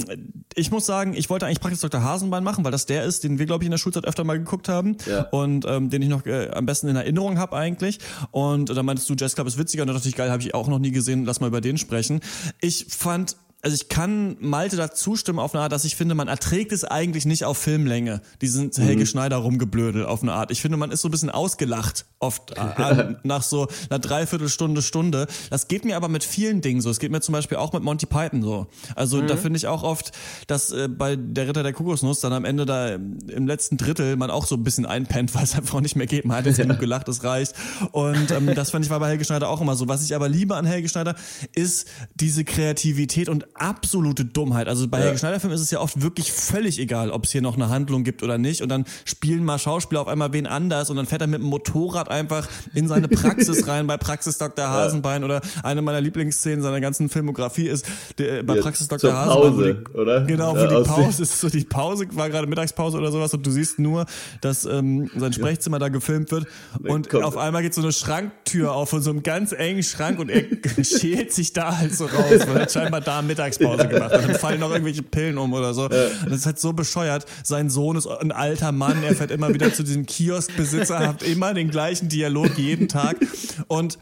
ich muss sagen, ich wollte eigentlich Praxis Dr. Hasenbein machen, weil das der ist, den wir, glaube ich, in der Schulzeit öfter mal geguckt haben Ja. und ähm, den ich noch äh, am besten in Erinnerung habe eigentlich. Und da meintest du, Jazz Club ist witziger und da dachte ich, geil, habe ich auch noch nie gesehen, lass mal über den sprechen. Ich fand also ich kann Malte da zustimmen auf eine Art, dass ich finde, man erträgt es eigentlich nicht auf Filmlänge, diesen Helge Schneider rumgeblödel auf eine Art. Ich finde, man ist so ein bisschen ausgelacht oft äh, an, nach so einer Dreiviertelstunde, Stunde. Das geht mir aber mit vielen Dingen so. Es geht mir zum Beispiel auch mit Monty Python so. Also da finde ich auch oft, dass äh, bei der Ritter der Kokosnuss dann am Ende da im letzten Drittel man auch so ein bisschen einpennt, weil es einfach nicht mehr geht. Man hat jetzt genug gelacht, es reicht. Und ähm, das fand ich war bei Helge Schneider auch immer so. Was ich aber liebe an Helge Schneider ist diese Kreativität und absolute Dummheit. Also bei Ja. Helge Schneider Filmen ist es ja oft wirklich völlig egal, ob es hier noch eine Handlung gibt oder nicht. Und dann spielen mal Schauspieler auf einmal wen anders und dann fährt er mit dem Motorrad einfach in seine Praxis rein bei Praxis Dr. Hasenbein oder eine meiner Lieblingsszenen seiner ganzen Filmografie ist der, bei Ja, Praxis Dr. Hasenbein. Pause, die, oder? Genau, Ja, für die aus- Pause ist so die Pause, war gerade Mittagspause oder sowas und du siehst nur, dass ähm, sein Sprechzimmer da gefilmt wird und kommt- auf einmal geht so eine Schranktür auf von so einem ganz engen Schrank und er schält sich da halt so raus, weil er hat scheinbar da Mittagspause gemacht hat. Dann fallen noch irgendwelche Pillen um oder so. Das ist halt so bescheuert. Sein Sohn ist ein alter Mann, er fährt immer wieder zu diesem Kioskbesitzer, hat immer den gleichen Dialog jeden Tag und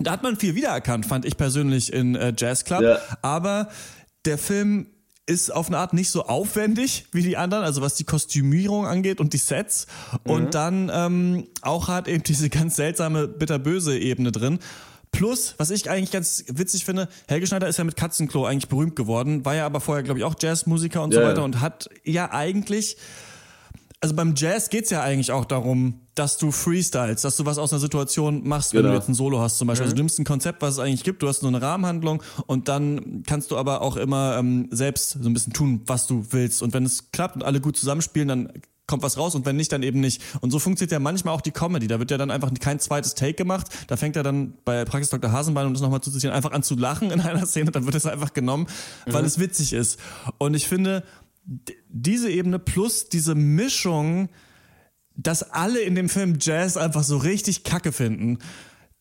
da hat man viel wiedererkannt, fand ich persönlich in äh, Jazz Club. Ja. Aber der Film ist auf eine Art nicht so aufwendig wie die anderen, also was die Kostümierung angeht und die Sets. Und dann ähm, auch hat eben diese ganz seltsame bitterböse Ebene drin. Plus, was ich eigentlich ganz witzig finde, Helge Schneider ist ja mit Katzenklo eigentlich berühmt geworden, war ja aber vorher, glaube ich, auch Jazzmusiker und so Ja, ja. weiter und hat ja eigentlich also beim Jazz geht's ja eigentlich auch darum, dass du freestyles, dass du was aus einer Situation machst, wenn Genau. du jetzt ein Solo hast zum Beispiel. Also du nimmst ein Konzept, was es eigentlich gibt, du hast nur eine Rahmenhandlung und dann kannst du aber auch immer ähm, selbst so ein bisschen tun, was du willst. Und wenn es klappt und alle gut zusammenspielen, dann kommt was raus und wenn nicht, dann eben nicht. Und so funktioniert ja manchmal auch die Comedy. Da wird ja dann einfach kein zweites Take gemacht. Da fängt er dann bei Praxis Dr. Hasenbein, um das nochmal zu zitieren, einfach an zu lachen in einer Szene. Dann wird es einfach genommen, weil es witzig ist. Und ich finde, diese Ebene plus diese Mischung, dass alle in dem Film Jazz einfach so richtig kacke finden.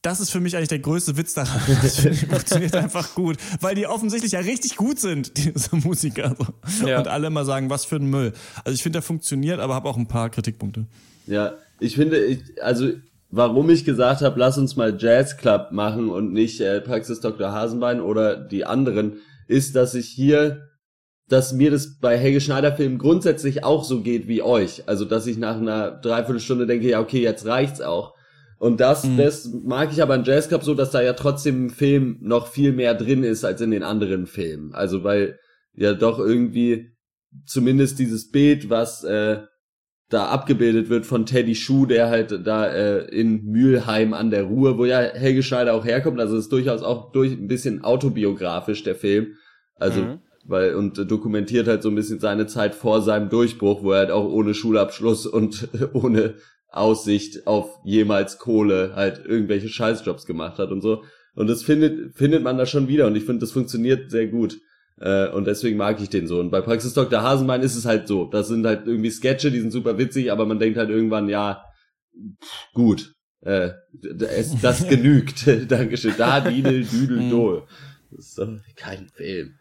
Das ist für mich eigentlich der größte Witz daran. Das funktioniert einfach gut, weil die offensichtlich ja richtig gut sind, diese Musiker. So. Ja. Und alle immer sagen, was für ein Müll. Also ich finde, der funktioniert, aber habe auch ein paar Kritikpunkte. Ja, ich finde, ich, also warum ich gesagt habe, lass uns mal Jazz Club machen und nicht äh, Praxis Dr. Hasenbein oder die anderen, ist, dass ich hier, dass mir das bei Helge Schneider Filmen grundsätzlich auch so geht wie euch. Also, dass ich nach einer Dreiviertelstunde denke, ja, okay, jetzt reicht's auch. Und das, das mag ich aber an Jazz Club so, dass da ja trotzdem im Film noch viel mehr drin ist als in den anderen Filmen. Also, weil ja doch irgendwie zumindest dieses Bild, was äh, da abgebildet wird von Teddy Schuh, der halt da äh, in Mülheim an der Ruhr, wo ja Helge Schneider auch herkommt, also ist durchaus auch durch ein bisschen autobiografisch der Film. Also Mhm. Weil und äh, dokumentiert halt so ein bisschen seine Zeit vor seinem Durchbruch, wo er halt auch ohne Schulabschluss und ohne Aussicht auf jemals Kohle halt irgendwelche Scheißjobs gemacht hat und so. Und das findet findet man da schon wieder und ich finde, das funktioniert sehr gut. Äh, und deswegen mag ich den so. Und bei Praxis Dr. Hasenbein ist es halt so. Das sind halt irgendwie Sketche, die sind super witzig, aber man denkt halt irgendwann, ja, pff, gut. Äh, es, das genügt. Dankeschön. Da, Didel, Düdel, Mhm. Do. Das ist doch kein Film.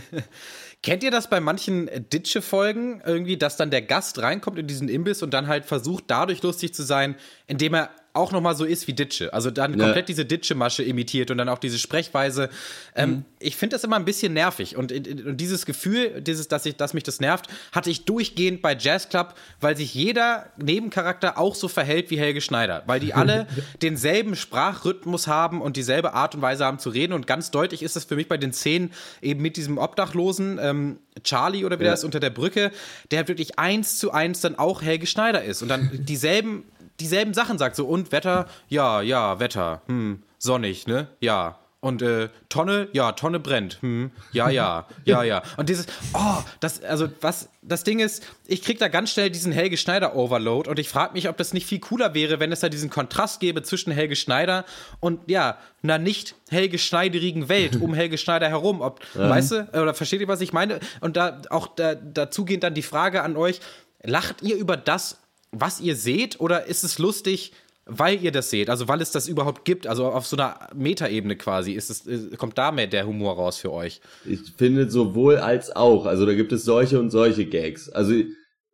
Kennt ihr das bei manchen Ditsche-Folgen irgendwie, dass dann der Gast reinkommt in diesen Imbiss und dann halt versucht, dadurch lustig zu sein, indem er auch nochmal so ist wie Ditsche. Also dann ja. komplett diese Ditsche-Masche imitiert und dann auch diese Sprechweise. Ähm, mhm. Ich finde das immer ein bisschen nervig. Und, und dieses Gefühl, dieses, dass, ich, dass mich das nervt, hatte ich durchgehend bei Jazz Club, weil sich jeder Nebencharakter auch so verhält wie Helge Schneider. Weil die alle denselben Sprachrhythmus haben und dieselbe Art und Weise haben zu reden. Und ganz deutlich ist das für mich bei den Szenen eben mit diesem Obdachlosen, ähm, Charlie oder wie ja. der ist unter der Brücke, der wirklich eins zu eins dann auch Helge Schneider ist. Und dann dieselben dieselben Sachen sagt. So, und Wetter? Ja, ja, Wetter. Hm, sonnig, ne? Ja. Und äh, Tonne, ja, Tonne brennt. Hm, ja, ja, ja, ja. Und dieses, oh, das, also was, das Ding ist, ich krieg da ganz schnell diesen Helge Schneider Overload und ich frage mich, ob das nicht viel cooler wäre, wenn es da diesen Kontrast gäbe zwischen Helge Schneider und ja, einer nicht Helge Schneiderigen Welt um Helge Schneider herum. Ob, ja. weißt du, oder versteht ihr, was ich meine? Und da auch da, dazu gehend dann die Frage an euch, lacht ihr über das, was ihr seht oder ist es lustig, weil ihr das seht, also weil es das überhaupt gibt, also auf so einer Metaebene quasi, ist es, kommt da mehr der Humor raus für euch? Ich finde sowohl als auch, also da gibt es solche und solche Gags. Also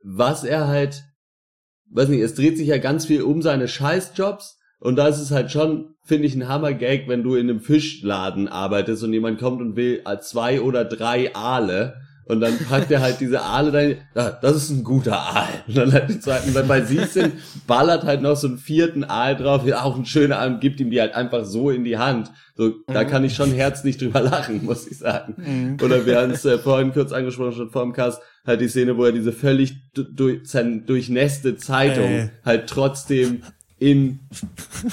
was er halt, weiß nicht, es dreht sich ja ganz viel um seine Scheißjobs und da ist es halt schon, finde ich, ein Hammer-Gag, wenn du in einem Fischladen arbeitest und jemand kommt und will zwei oder drei Aale und dann packt er halt diese Aale da, ja, das ist ein guter Aal. Und dann halt die zweiten, dann bei Sieschen ballert halt noch so einen vierten Aal drauf, ja, auch ein schöner Aal, gibt ihm die halt einfach so in die Hand. So, mhm. da kann ich schon herzlich drüber lachen, muss ich sagen. Mhm. Oder wir haben es äh, vorhin kurz angesprochen, schon vor dem Cast, halt die Szene, wo er diese völlig durch, durchnässte Zeitung äh. halt trotzdem in,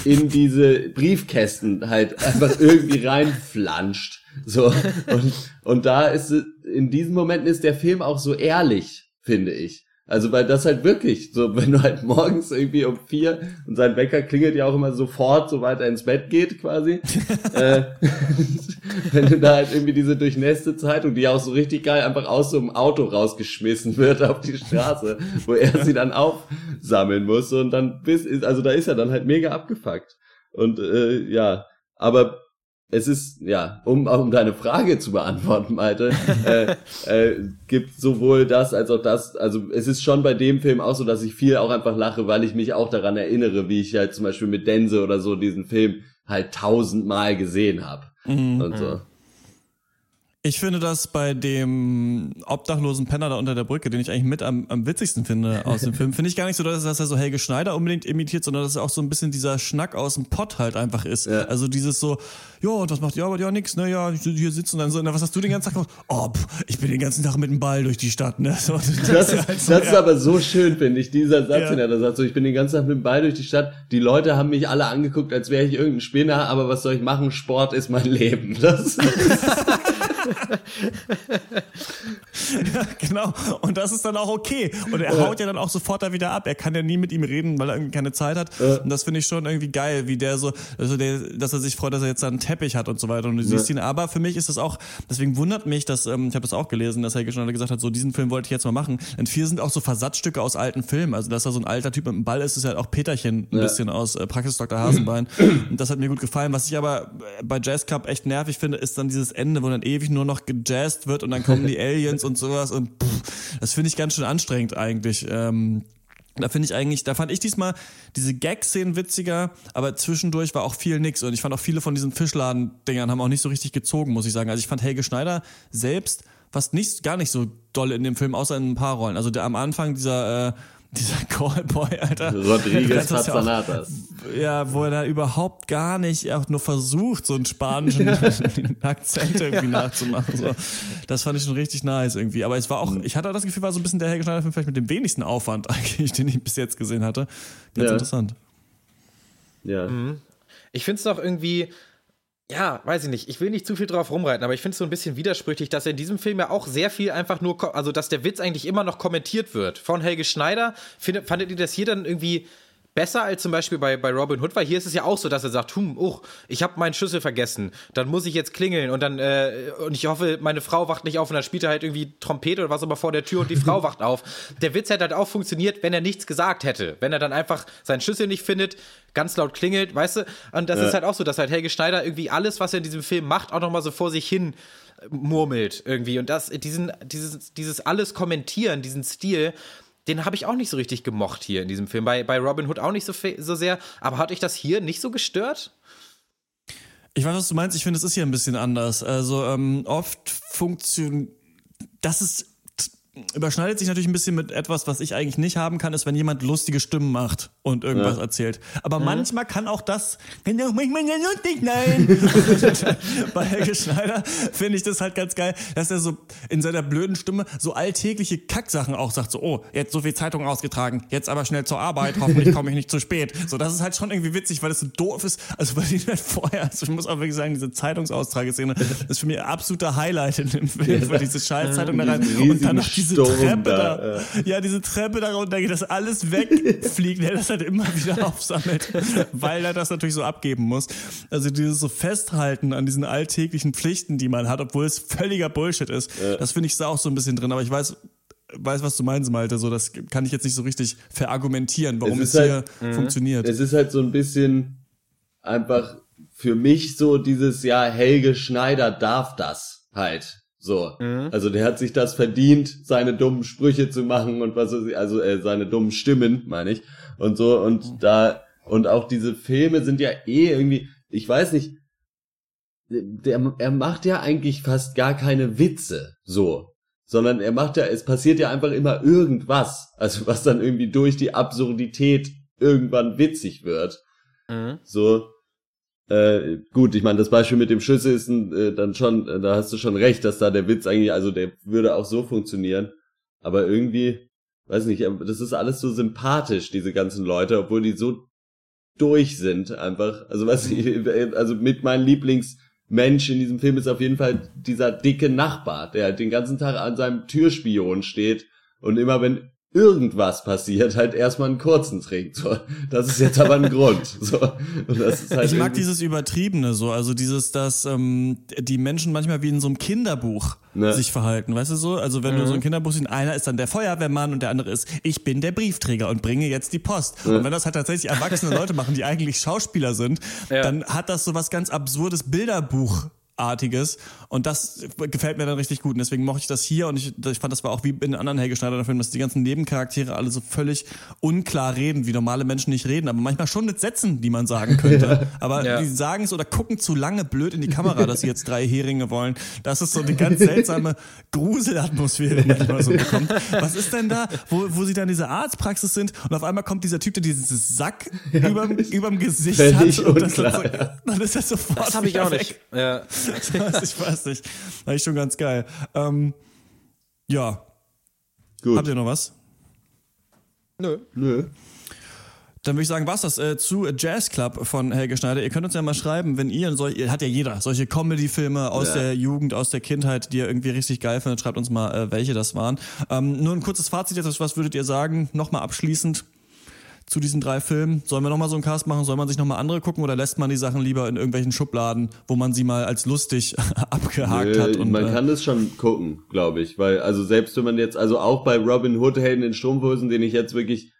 in diese Briefkästen halt einfach irgendwie reinflanscht. So, und, und da ist, in diesen Momenten ist der Film auch so ehrlich, finde ich. Also weil das halt wirklich, so wenn du halt morgens irgendwie um vier und sein Wecker klingelt ja auch immer sofort, sobald er ins Bett geht quasi. äh, wenn du da halt irgendwie diese durchnässte Zeitung, die auch so richtig geil einfach aus so einem Auto rausgeschmissen wird auf die Straße, wo er sie dann aufsammeln muss und dann bis, also da ist er dann halt mega abgefuckt. Und äh, ja, aber es ist, ja, um, um deine Frage zu beantworten, Malte, äh, äh, gibt sowohl das als auch das, also es ist schon bei dem Film auch so, dass ich viel auch einfach lache, weil ich mich auch daran erinnere, wie ich halt zum Beispiel mit Dense oder so diesen Film halt tausendmal gesehen habe. Mhm. Und so. Ich finde das bei dem obdachlosen Penner da unter der Brücke, den ich eigentlich mit am, am witzigsten finde aus dem Film, finde ich gar nicht so, dass, dass er so Helge Schneider unbedingt imitiert, sondern dass er auch so ein bisschen dieser Schnack aus dem Pott halt einfach ist. Ja. Also dieses so, ja, und was macht ihr aber ja nix, ne, ja, hier sitzen und dann so, na, was hast du den ganzen Tag gemacht? Oh, pff, ich bin den ganzen Tag mit dem Ball durch die Stadt, ne. So, das, das, ist, halt so, das ja. ist aber so schön, finde ich, dieser Satz, ja. den er da sagt, so, ich bin den ganzen Tag mit dem Ball durch die Stadt, die Leute haben mich alle angeguckt, als wäre ich irgendein Spinner, aber was soll ich machen? Sport ist mein Leben. Das ja, genau. Und das ist dann auch okay. Und er haut ja dann auch sofort da wieder ab. Er kann ja nie mit ihm reden, weil er irgendwie keine Zeit hat. Ja. Und das finde ich schon irgendwie geil, wie der so, also der, dass er sich freut, dass er jetzt einen Teppich hat und so weiter. Und du siehst ihn. Aber für mich ist das auch, deswegen wundert mich, dass, ähm, ich habe das auch gelesen, dass er schon gesagt hat, so diesen Film wollte ich jetzt mal machen. Denn vier sind auch so Versatzstücke aus alten Filmen. Also, dass da so ein alter Typ mit einem Ball ist, ist halt auch Peterchen ein ja. bisschen aus äh, Praxis Dr. Hasenbein. und das hat mir gut gefallen. Was ich aber bei Jazz Cup echt nervig finde, ist dann dieses Ende, wo dann ewig nur noch gejazzt wird und dann kommen die Aliens und sowas und pff, das finde ich ganz schön anstrengend eigentlich. Ähm, da finde ich eigentlich, da fand ich diesmal diese Gag-Szenen witziger, aber zwischendurch war auch viel nix. Und ich fand auch viele von diesen Fischladen-Dingern haben auch nicht so richtig gezogen, muss ich sagen. Also ich fand Helge Schneider selbst fast nicht, gar nicht so doll in dem Film, außer in ein paar Rollen. Also der am Anfang dieser äh, dieser Callboy, Alter. Rodriguez Pazzanatas. Ja, wo er da überhaupt gar nicht auch nur versucht, so einen spanischen Akzent irgendwie nachzumachen. So. Das fand ich schon richtig nice irgendwie. Aber es war auch, ich hatte auch das Gefühl, war so ein bisschen der Helge Film vielleicht mit dem wenigsten Aufwand eigentlich, den ich bis jetzt gesehen hatte. Ganz ja. interessant. Ja. Mhm. Ich finde es doch irgendwie, ja, weiß ich nicht. Ich will nicht zu viel drauf rumreiten, aber ich finde es so ein bisschen widersprüchlich, dass in diesem Film ja auch sehr viel einfach nur, also dass der Witz eigentlich immer noch kommentiert wird. Von Helge Schneider. Findet, fandet ihr das hier dann irgendwie besser als zum Beispiel bei, bei Robin Hood, weil hier ist es ja auch so, dass er sagt, hm, oh, ich habe meinen Schlüssel vergessen, dann muss ich jetzt klingeln und dann äh, und ich hoffe, meine Frau wacht nicht auf und dann spielt er halt irgendwie Trompete oder was aber vor der Tür und die Frau wacht auf. Der Witz hätte halt auch funktioniert, wenn er nichts gesagt hätte, wenn er dann einfach seinen Schlüssel nicht findet, ganz laut klingelt, weißt du? Und das ja. ist halt auch so, dass halt Helge Schneider irgendwie alles, was er in diesem Film macht, auch noch mal so vor sich hin murmelt irgendwie. Und das, diesen, dieses, dieses alles kommentieren, diesen Stil, den habe ich auch nicht so richtig gemocht hier in diesem Film. Bei, bei Robin Hood auch nicht so, so sehr. Aber hat euch das hier nicht so gestört? Ich weiß, was du meinst. Ich finde, es ist hier ein bisschen anders. Also ähm, oft funktioniert. Das ist überschneidet sich natürlich ein bisschen mit etwas, was ich eigentlich nicht haben kann, ist, wenn jemand lustige Stimmen macht und irgendwas ja. erzählt. Aber mhm. manchmal kann auch das, kann auch manchmal lustig sein. Bei Helge Schneider finde ich das halt ganz geil, dass er so in seiner blöden Stimme so alltägliche Kacksachen auch sagt, so, oh, jetzt so viel Zeitung ausgetragen, jetzt aber schnell zur Arbeit, hoffentlich komme ich nicht zu spät. So, das ist halt schon irgendwie witzig, weil das so doof ist. Also, weil die halt vorher, also ich muss auch wirklich sagen, diese Zeitungsaustrageszene ist für mich absolute Highlight in dem Film, ja. weil diese Scheißzeitung da rein und dann noch diese Sturm Treppe da, da ja. diese Treppe da runter geht, dass alles wegfliegt, der das halt immer wieder aufsammelt, weil er das natürlich so abgeben muss. Also dieses so Festhalten an diesen alltäglichen Pflichten, die man hat, obwohl es völliger Bullshit ist, ja. das finde ich da auch so ein bisschen drin, aber ich weiß, weiß, was du meinst, Malte. So, das kann ich jetzt nicht so richtig verargumentieren, warum es, es hier halt, funktioniert. Es ist halt so ein bisschen einfach für mich so dieses, ja, Helge Schneider darf das halt. So. Mhm. Also der hat sich das verdient, seine dummen Sprüche zu machen und was also äh, seine dummen Stimmen, meine ich. Und so, und mhm. da, und auch diese Filme sind ja eh irgendwie, ich weiß nicht, der, er macht ja eigentlich fast gar keine Witze, so. Sondern er macht ja, es passiert ja einfach immer irgendwas. Also was dann irgendwie durch die Absurdität irgendwann witzig wird. Mhm. So. Äh, gut, ich meine, das Beispiel mit dem Schüsse ist äh, dann schon, äh, da hast du schon recht, dass da der Witz eigentlich, also der würde auch so funktionieren. Aber irgendwie, weiß nicht, das ist alles so sympathisch, diese ganzen Leute, obwohl die so durch sind einfach. Also was ich, äh, also mit meinem Lieblingsmensch in diesem Film ist auf jeden Fall dieser dicke Nachbar, der halt den ganzen Tag an seinem Türspion steht und immer wenn irgendwas passiert, halt erstmal einen kurzen trinkt. So, das ist jetzt aber ein Grund. So, und das ist halt ich mag dieses Übertriebene so, also dieses, dass ähm, die Menschen manchmal wie in so einem Kinderbuch ne. sich verhalten, weißt du so? Also wenn mhm. du so ein mhm. Kinderbuch siehst, einer ist dann der Feuerwehrmann und der andere ist, ich bin der Briefträger und bringe jetzt die Post. Mhm. Und wenn das halt tatsächlich erwachsene Leute machen, die eigentlich Schauspieler sind, ja. dann hat das so was ganz absurdes Bilderbuch artiges und das gefällt mir dann richtig gut und deswegen mochte ich das hier und ich, ich fand das war auch wie in anderen Helge Schneider Filmen, dass die ganzen Nebencharaktere alle so völlig unklar reden, wie normale Menschen nicht reden, aber manchmal schon mit Sätzen, die man sagen könnte, aber ja. die sagen es oder gucken zu lange blöd in die Kamera, dass sie jetzt drei Heringe wollen. Das ist so eine ganz seltsame Gruselatmosphäre, die man so bekommt. Was ist denn da, wo, wo sie dann in dieser Arztpraxis sind und auf einmal kommt dieser Typ, der dieses Sack ja. überm, überm Gesicht Völlig hat und das unklar, so, ja. dann ist er sofort Das habe ich auch weg. nicht. Ja. ich weiß nicht. War ich schon ganz geil. Ähm, ja. Gut. Habt ihr noch was? Nö. Nö. Dann würde ich sagen, was das äh, zu Jazz Club von Helge Schneider. Ihr könnt uns ja mal schreiben, wenn ihr, solch, hat ja jeder, solche Comedy-Filme aus ja. der Jugend, aus der Kindheit, die ihr irgendwie richtig geil findet. Schreibt uns mal, äh, welche das waren. Ähm, nur ein kurzes Fazit jetzt, was würdet ihr sagen? Nochmal abschließend zu diesen drei Filmen? Sollen wir nochmal so einen Cast machen? Soll man sich nochmal andere gucken oder lässt man die Sachen lieber in irgendwelchen Schubladen, wo man sie mal als lustig abgehakt Nö, hat? Und, man äh, kann das schon gucken, glaube ich. Weil, also selbst wenn man jetzt, also auch bei Robin Hood Helden in Strumpfhosen, den ich jetzt wirklich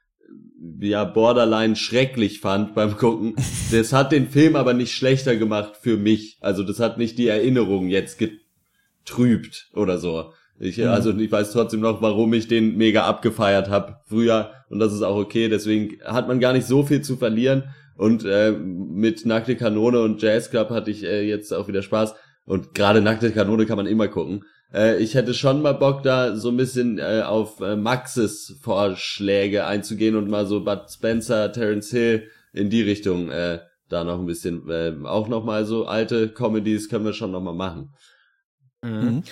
ja borderline schrecklich fand beim Gucken. Das hat den Film aber nicht schlechter gemacht für mich. Also das hat nicht die Erinnerung jetzt getrübt oder so. Ich, mhm. Also ich weiß trotzdem noch, warum ich den mega abgefeiert habe früher und das ist auch okay. Deswegen hat man gar nicht so viel zu verlieren. Und äh, mit Nackte Kanone und Jazz Club hatte ich äh, jetzt auch wieder Spaß. Und gerade Nackte Kanone kann man immer gucken. Äh, ich hätte schon mal Bock, da so ein bisschen äh, auf äh, Maxes Vorschläge einzugehen und mal so Bud Spencer, Terence Hill in die Richtung äh, da noch ein bisschen, äh, auch noch mal so alte Comedies können wir schon noch mal machen. Mhm.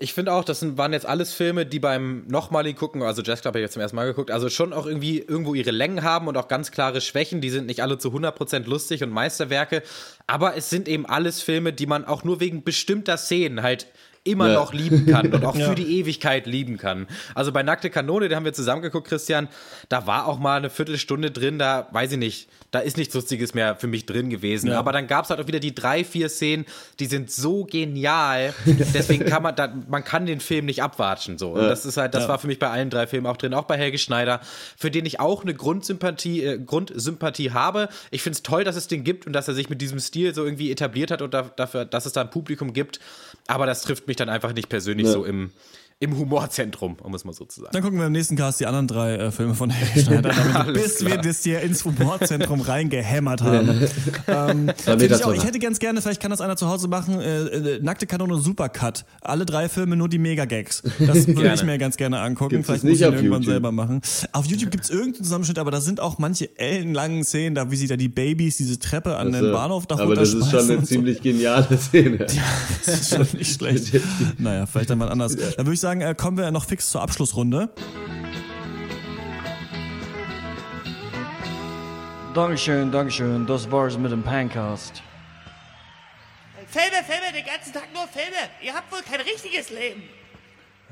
Ich finde auch, das waren jetzt alles Filme, die beim nochmaligen Gucken, also Jazz Club habe ich jetzt zum ersten Mal geguckt, also schon auch irgendwie irgendwo ihre Längen haben und auch ganz klare Schwächen. Die sind nicht alle zu 100% lustig und Meisterwerke, aber es sind eben alles Filme, die man auch nur wegen bestimmter Szenen halt immer ja. noch lieben kann und auch ja. für die Ewigkeit lieben kann. Also bei Nackte Kanone, da haben wir zusammen geguckt, Christian, da war auch mal eine Viertelstunde drin, da weiß ich nicht, da ist nichts Lustiges mehr für mich drin gewesen. Ja. Aber dann gab es halt auch wieder die drei, vier Szenen, die sind so genial. Deswegen kann man, da, man kann den Film nicht abwatschen. So. Und das ist halt, das war für mich bei allen drei Filmen auch drin, auch bei Helge Schneider, für den ich auch eine Grundsympathie, äh, Grundsympathie habe. Ich finde es toll, dass es den gibt und dass er sich mit diesem Stil so irgendwie etabliert hat und da, dafür, dass es da ein Publikum gibt. Aber das trifft mich dann einfach nicht persönlich ja. so im, im Humorzentrum, um es mal so zu sagen. Dann gucken wir im nächsten Cast die anderen drei äh, Filme von Helge Schneider, damit, bis klar. wir das hier ins Humorzentrum reingehämmert haben. ähm, ich, auch, ich, hätte ganz gerne, vielleicht kann das einer zu Hause machen, äh, äh, Nackte Kanone Supercut. Alle drei Filme, nur die Mega-Gags. Das würde ich mir ganz gerne angucken. Gibt's vielleicht muss ich ihn irgendwann YouTube. selber machen. Auf YouTube gibt es irgendeinen Zusammenschnitt, aber da sind auch manche ellenlangen Szenen, da wie sie da die Babys diese Treppe an also, den Bahnhof da Aber das ist schon eine ziemlich so. geniale Szene. Ja, das ist schon nicht schlecht. naja, vielleicht dann mal anders. Da würde ich sagen, sagen, äh, kommen wir noch fix zur Abschlussrunde. Dankeschön, Dankeschön. Das war's mit dem Pancast. Filme, Filme, den ganzen Tag nur Filme. Ihr habt wohl kein richtiges Leben.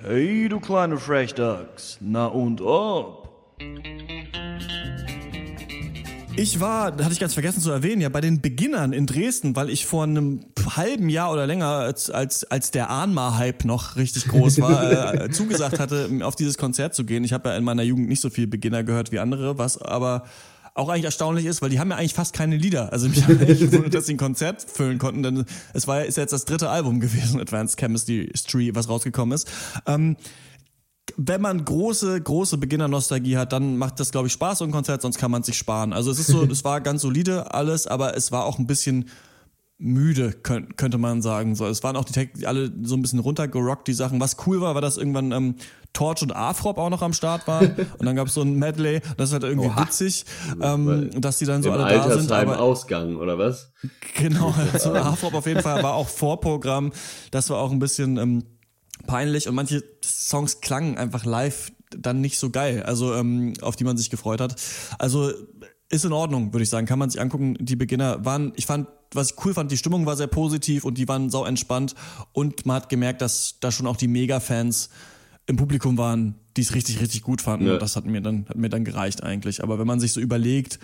Hey, du kleine Frechdachs. Na und ob? Ich war, hatte ich ganz vergessen zu erwähnen, ja bei den Beginnern in Dresden, weil ich vor einem halben Jahr oder länger, als, als, als der Ahnma-Hype noch richtig groß war, äh, zugesagt hatte, auf dieses Konzert zu gehen. Ich habe ja in meiner Jugend nicht so viel Beginner gehört wie andere, was aber auch eigentlich erstaunlich ist, weil die haben ja eigentlich fast keine Lieder. Also mich hat echt gewundert, dass sie ein Konzert füllen konnten, denn es war ist jetzt das dritte Album gewesen, Advanced Chemistry, was rausgekommen ist. Ähm, wenn man große, große Beginner-Nostalgie hat, dann macht das, glaube ich, Spaß, so ein Konzert, sonst kann man sich sparen. Also es ist so, es war ganz solide alles, aber es war auch ein bisschen müde, könnte man sagen. So, es waren auch die Tech alle so ein bisschen runtergerockt, die Sachen. Was cool war, war, dass irgendwann ähm, Torch und Afrop auch noch am Start waren. und dann gab es so ein Medley. Das ist halt irgendwie Oha. witzig, ähm, dass die dann so Im alle da sind. Aber Ausgang, oder was? Genau, so Afrop auf jeden Fall war auch Vorprogramm. Das war auch ein bisschen ähm, peinlich und manche Songs klangen einfach live dann nicht so geil, also ähm, auf die man sich gefreut hat. Also ist in Ordnung, würde ich sagen. Kann man sich angucken. Die Beginner waren, ich fand, was ich cool fand, die Stimmung war sehr positiv und die waren sau entspannt und man hat gemerkt, dass da schon auch die Mega-Fans im Publikum waren, die es richtig, richtig gut fanden. Ja. Und das hat mir dann, hat mir dann gereicht eigentlich. Aber wenn man sich so überlegt,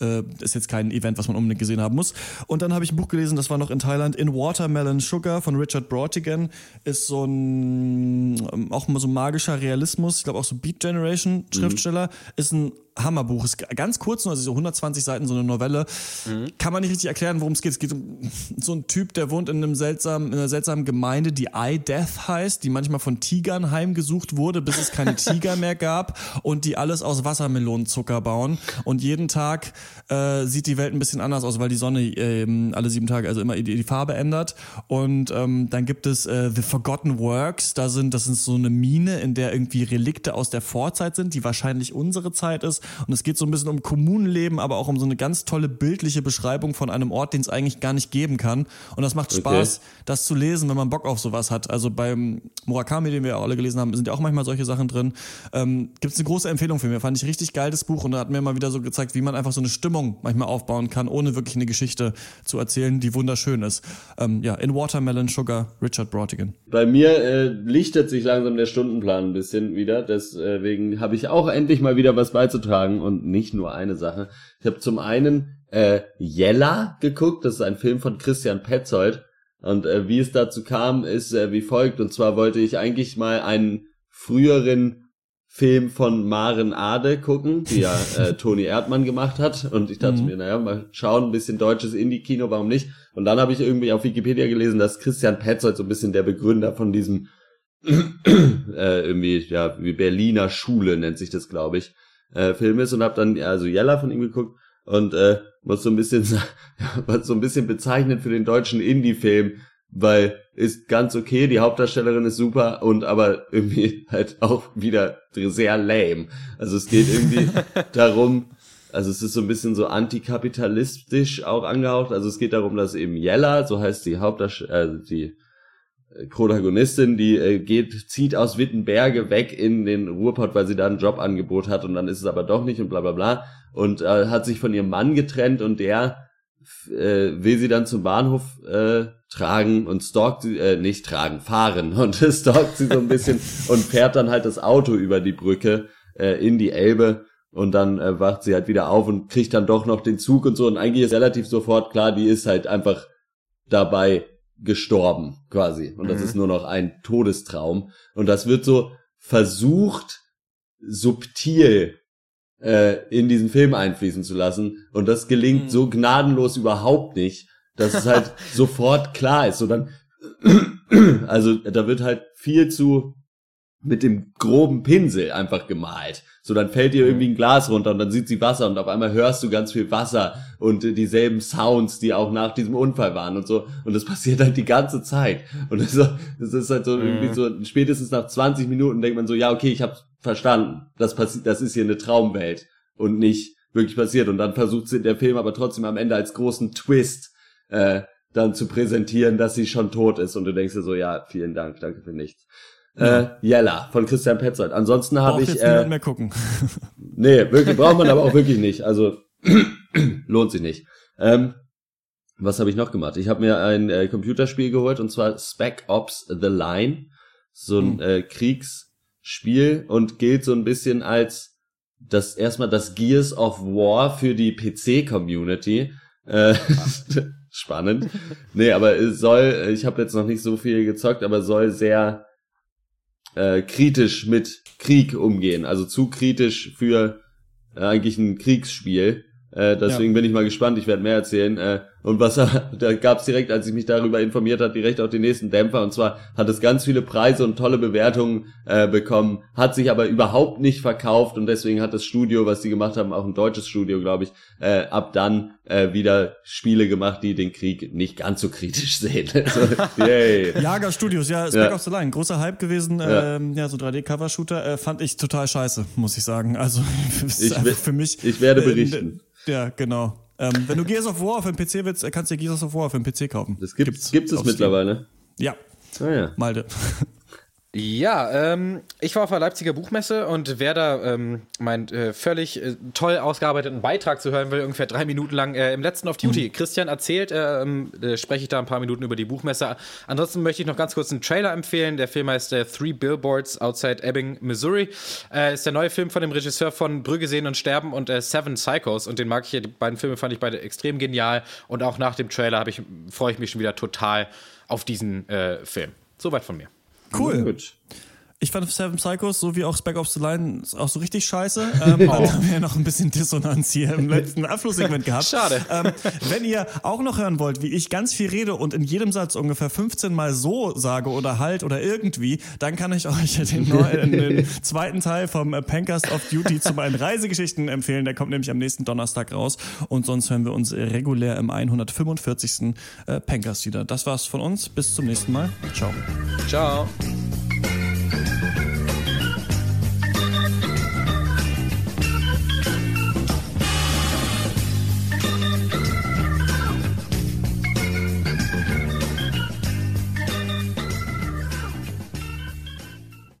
äh, ist jetzt kein Event, was man unbedingt gesehen haben muss. Und dann habe ich ein Buch gelesen, das war noch in Thailand, In Watermelon Sugar von Richard Brautigan. Ist so ein, ähm, auch mal so magischer Realismus, ich glaube auch so Beat Generation mhm. Schriftsteller. Mhm. Ist ein Hammerbuch. Ist ganz kurz, also so 120 Seiten, so eine Novelle. Mhm. Kann man nicht richtig erklären, worum es geht. Es geht um so einen Typ, der wohnt in einem seltsamen, in einer seltsamen Gemeinde, die Eye Death heißt, die manchmal von Tigern heimgesucht wurde, bis es keine Tiger mehr gab und die alles aus Wassermelonenzucker bauen. Und jeden Tag äh, sieht die Welt ein bisschen anders aus, weil die Sonne äh, alle sieben Tage also immer die, die Farbe ändert. Und ähm, dann gibt es äh, The Forgotten Works. Da sind, das ist so eine Mine, in der irgendwie Relikte aus der Vorzeit sind, die wahrscheinlich unsere Zeit ist. Und es geht so ein bisschen um Kommunenleben, aber auch um so eine ganz tolle bildliche Beschreibung von einem Ort, den es eigentlich gar nicht geben kann. Und das macht Spaß, okay. das zu lesen, wenn man Bock auf sowas hat. Also beim Murakami, den wir alle gelesen haben, sind ja auch manchmal solche Sachen drin. Ähm, Gibt es eine große Empfehlung für mich. Fand ich richtig geil, das Buch. Und da hat mir mal wieder so gezeigt, wie man einfach so eine Stimmung manchmal aufbauen kann, ohne wirklich eine Geschichte zu erzählen, die wunderschön ist. Ähm, ja, in Watermelon Sugar, Richard Brautigan. Bei mir äh, lichtet sich langsam der Stundenplan ein bisschen wieder. Deswegen habe ich auch endlich mal wieder was beizutragen beigetragen und nicht nur eine Sache. Ich habe zum einen äh, Jella geguckt, das ist ein Film von Christian Petzold. Und äh, wie es dazu kam, ist äh, wie folgt. Und zwar wollte ich eigentlich mal einen früheren Film von Maren Ade gucken, die ja äh, Toni Erdmann gemacht hat. Und ich dachte mhm. mir, naja, mal schauen, ein bisschen deutsches Indie-Kino, warum nicht? Und dann habe ich irgendwie auf Wikipedia gelesen, dass Christian Petzold so ein bisschen der Begründer von diesem äh, irgendwie, ja, wie Berliner Schule nennt sich das, glaube ich, äh, Film ist und habe dann also Yella von ihm geguckt und äh, was so ein bisschen was so ein bisschen bezeichnet für den deutschen Indie-Film, weil ist ganz okay, die Hauptdarstellerin ist super und aber irgendwie halt auch wieder sehr lame. Also es geht irgendwie darum, also es ist so ein bisschen so antikapitalistisch auch angehaucht. Also es geht darum, dass eben Yella, so heißt die Hauptdarstellerin, äh, die Protagonistin, die äh, geht, zieht aus Wittenberge weg in den Ruhrpott, weil sie da ein Jobangebot hat und dann ist es aber doch nicht und bla bla bla. Und äh, hat sich von ihrem Mann getrennt und der äh, will sie dann zum Bahnhof äh, tragen und stalkt sie, äh, nicht tragen, fahren und stalkt sie so ein bisschen und fährt dann halt das Auto über die Brücke äh, in die Elbe und dann äh, wacht sie halt wieder auf und kriegt dann doch noch den Zug und so. Und eigentlich ist relativ sofort klar, die ist halt einfach dabei gestorben quasi und das mhm. ist nur noch ein Todestraum und das wird so versucht subtil äh, in diesen Film einfließen zu lassen und das gelingt mhm. so gnadenlos überhaupt nicht, dass es halt sofort klar ist so dann also da wird halt viel zu mit dem groben Pinsel einfach gemalt. So, dann fällt ihr irgendwie ein Glas runter und dann sieht sie Wasser und auf einmal hörst du ganz viel Wasser und dieselben Sounds, die auch nach diesem Unfall waren und so. Und das passiert halt die ganze Zeit. Und das, das ist halt so mhm. irgendwie so, spätestens nach 20 Minuten denkt man so, ja, okay, ich hab's verstanden. Das passiert, das ist hier eine Traumwelt und nicht wirklich passiert. Und dann versucht sie der Film aber trotzdem am Ende als großen Twist, äh, dann zu präsentieren, dass sie schon tot ist. Und du denkst dir so, ja, vielen Dank, danke für nichts. Äh, Jella von Christian Petzold. Ansonsten habe ich. Jetzt äh, mehr gucken. nee, wirklich braucht man aber auch wirklich nicht. Also lohnt sich nicht. Ähm, was habe ich noch gemacht? Ich habe mir ein äh, Computerspiel geholt und zwar Spec Ops The Line, so ein hm. äh, Kriegsspiel und gilt so ein bisschen als das erstmal das Gears of War für die PC Community. Äh, spannend. Nee, aber es soll, ich habe jetzt noch nicht so viel gezockt, aber soll sehr äh, kritisch mit Krieg umgehen. Also zu kritisch für äh, eigentlich ein Kriegsspiel. Äh, deswegen ja. bin ich mal gespannt, ich werde mehr erzählen. Äh, und was da gab es direkt, als ich mich darüber informiert hat, direkt auch den nächsten Dämpfer. Und zwar hat es ganz viele Preise und tolle Bewertungen äh, bekommen, hat sich aber überhaupt nicht verkauft und deswegen hat das Studio, was die gemacht haben, auch ein deutsches Studio, glaube ich, äh, ab dann äh, wieder Spiele gemacht, die den Krieg nicht ganz so kritisch sehen. also, yay. Jager Studios, ja, Spec ja. of the Line, großer Hype gewesen, ja, ähm, ja so 3D-Cover-Shooter, äh, fand ich total scheiße, muss ich sagen. Also ich, für mich. Ich werde äh, berichten. Äh, ja, genau. Ähm, wenn du Gears of War auf dem PC willst, kannst du Gears of War auf dem PC kaufen. Das gibt's, gibt's, gibt's es mittlerweile. Ja. Ah, ja. Malde. Ja, ähm, ich war auf der Leipziger Buchmesse und wer da ähm, meinen äh, völlig äh, toll ausgearbeiteten Beitrag zu hören will, ungefähr drei Minuten lang äh, im letzten Off Duty. Mhm. Christian erzählt, ähm, äh, spreche ich da ein paar Minuten über die Buchmesse. Ansonsten möchte ich noch ganz kurz einen Trailer empfehlen. Der Film heißt äh, Three Billboards Outside Ebbing, Missouri. Äh, ist der neue Film von dem Regisseur von Brügge sehen und sterben und äh, Seven Psychos. Und den mag ich hier. Die beiden Filme fand ich beide extrem genial. Und auch nach dem Trailer ich, freue ich mich schon wieder total auf diesen äh, Film. Soweit von mir. Cool. Gut. Ich fand Seven Psychos, so wie auch Spec Ops the Line, auch so richtig scheiße. Ähm, oh. Dann haben wir ja noch ein bisschen Dissonanz hier im letzten Abschlusssegment gehabt. Schade. Ähm, wenn ihr auch noch hören wollt, wie ich ganz viel rede und in jedem Satz ungefähr 15 Mal so sage oder halt oder irgendwie, dann kann ich euch den, neuen, den zweiten Teil vom Pancast of Duty zu meinen Reisegeschichten empfehlen. Der kommt nämlich am nächsten Donnerstag raus. Und sonst hören wir uns regulär im 145. Pancast wieder. Das war's von uns. Bis zum nächsten Mal. Ciao. Ciao.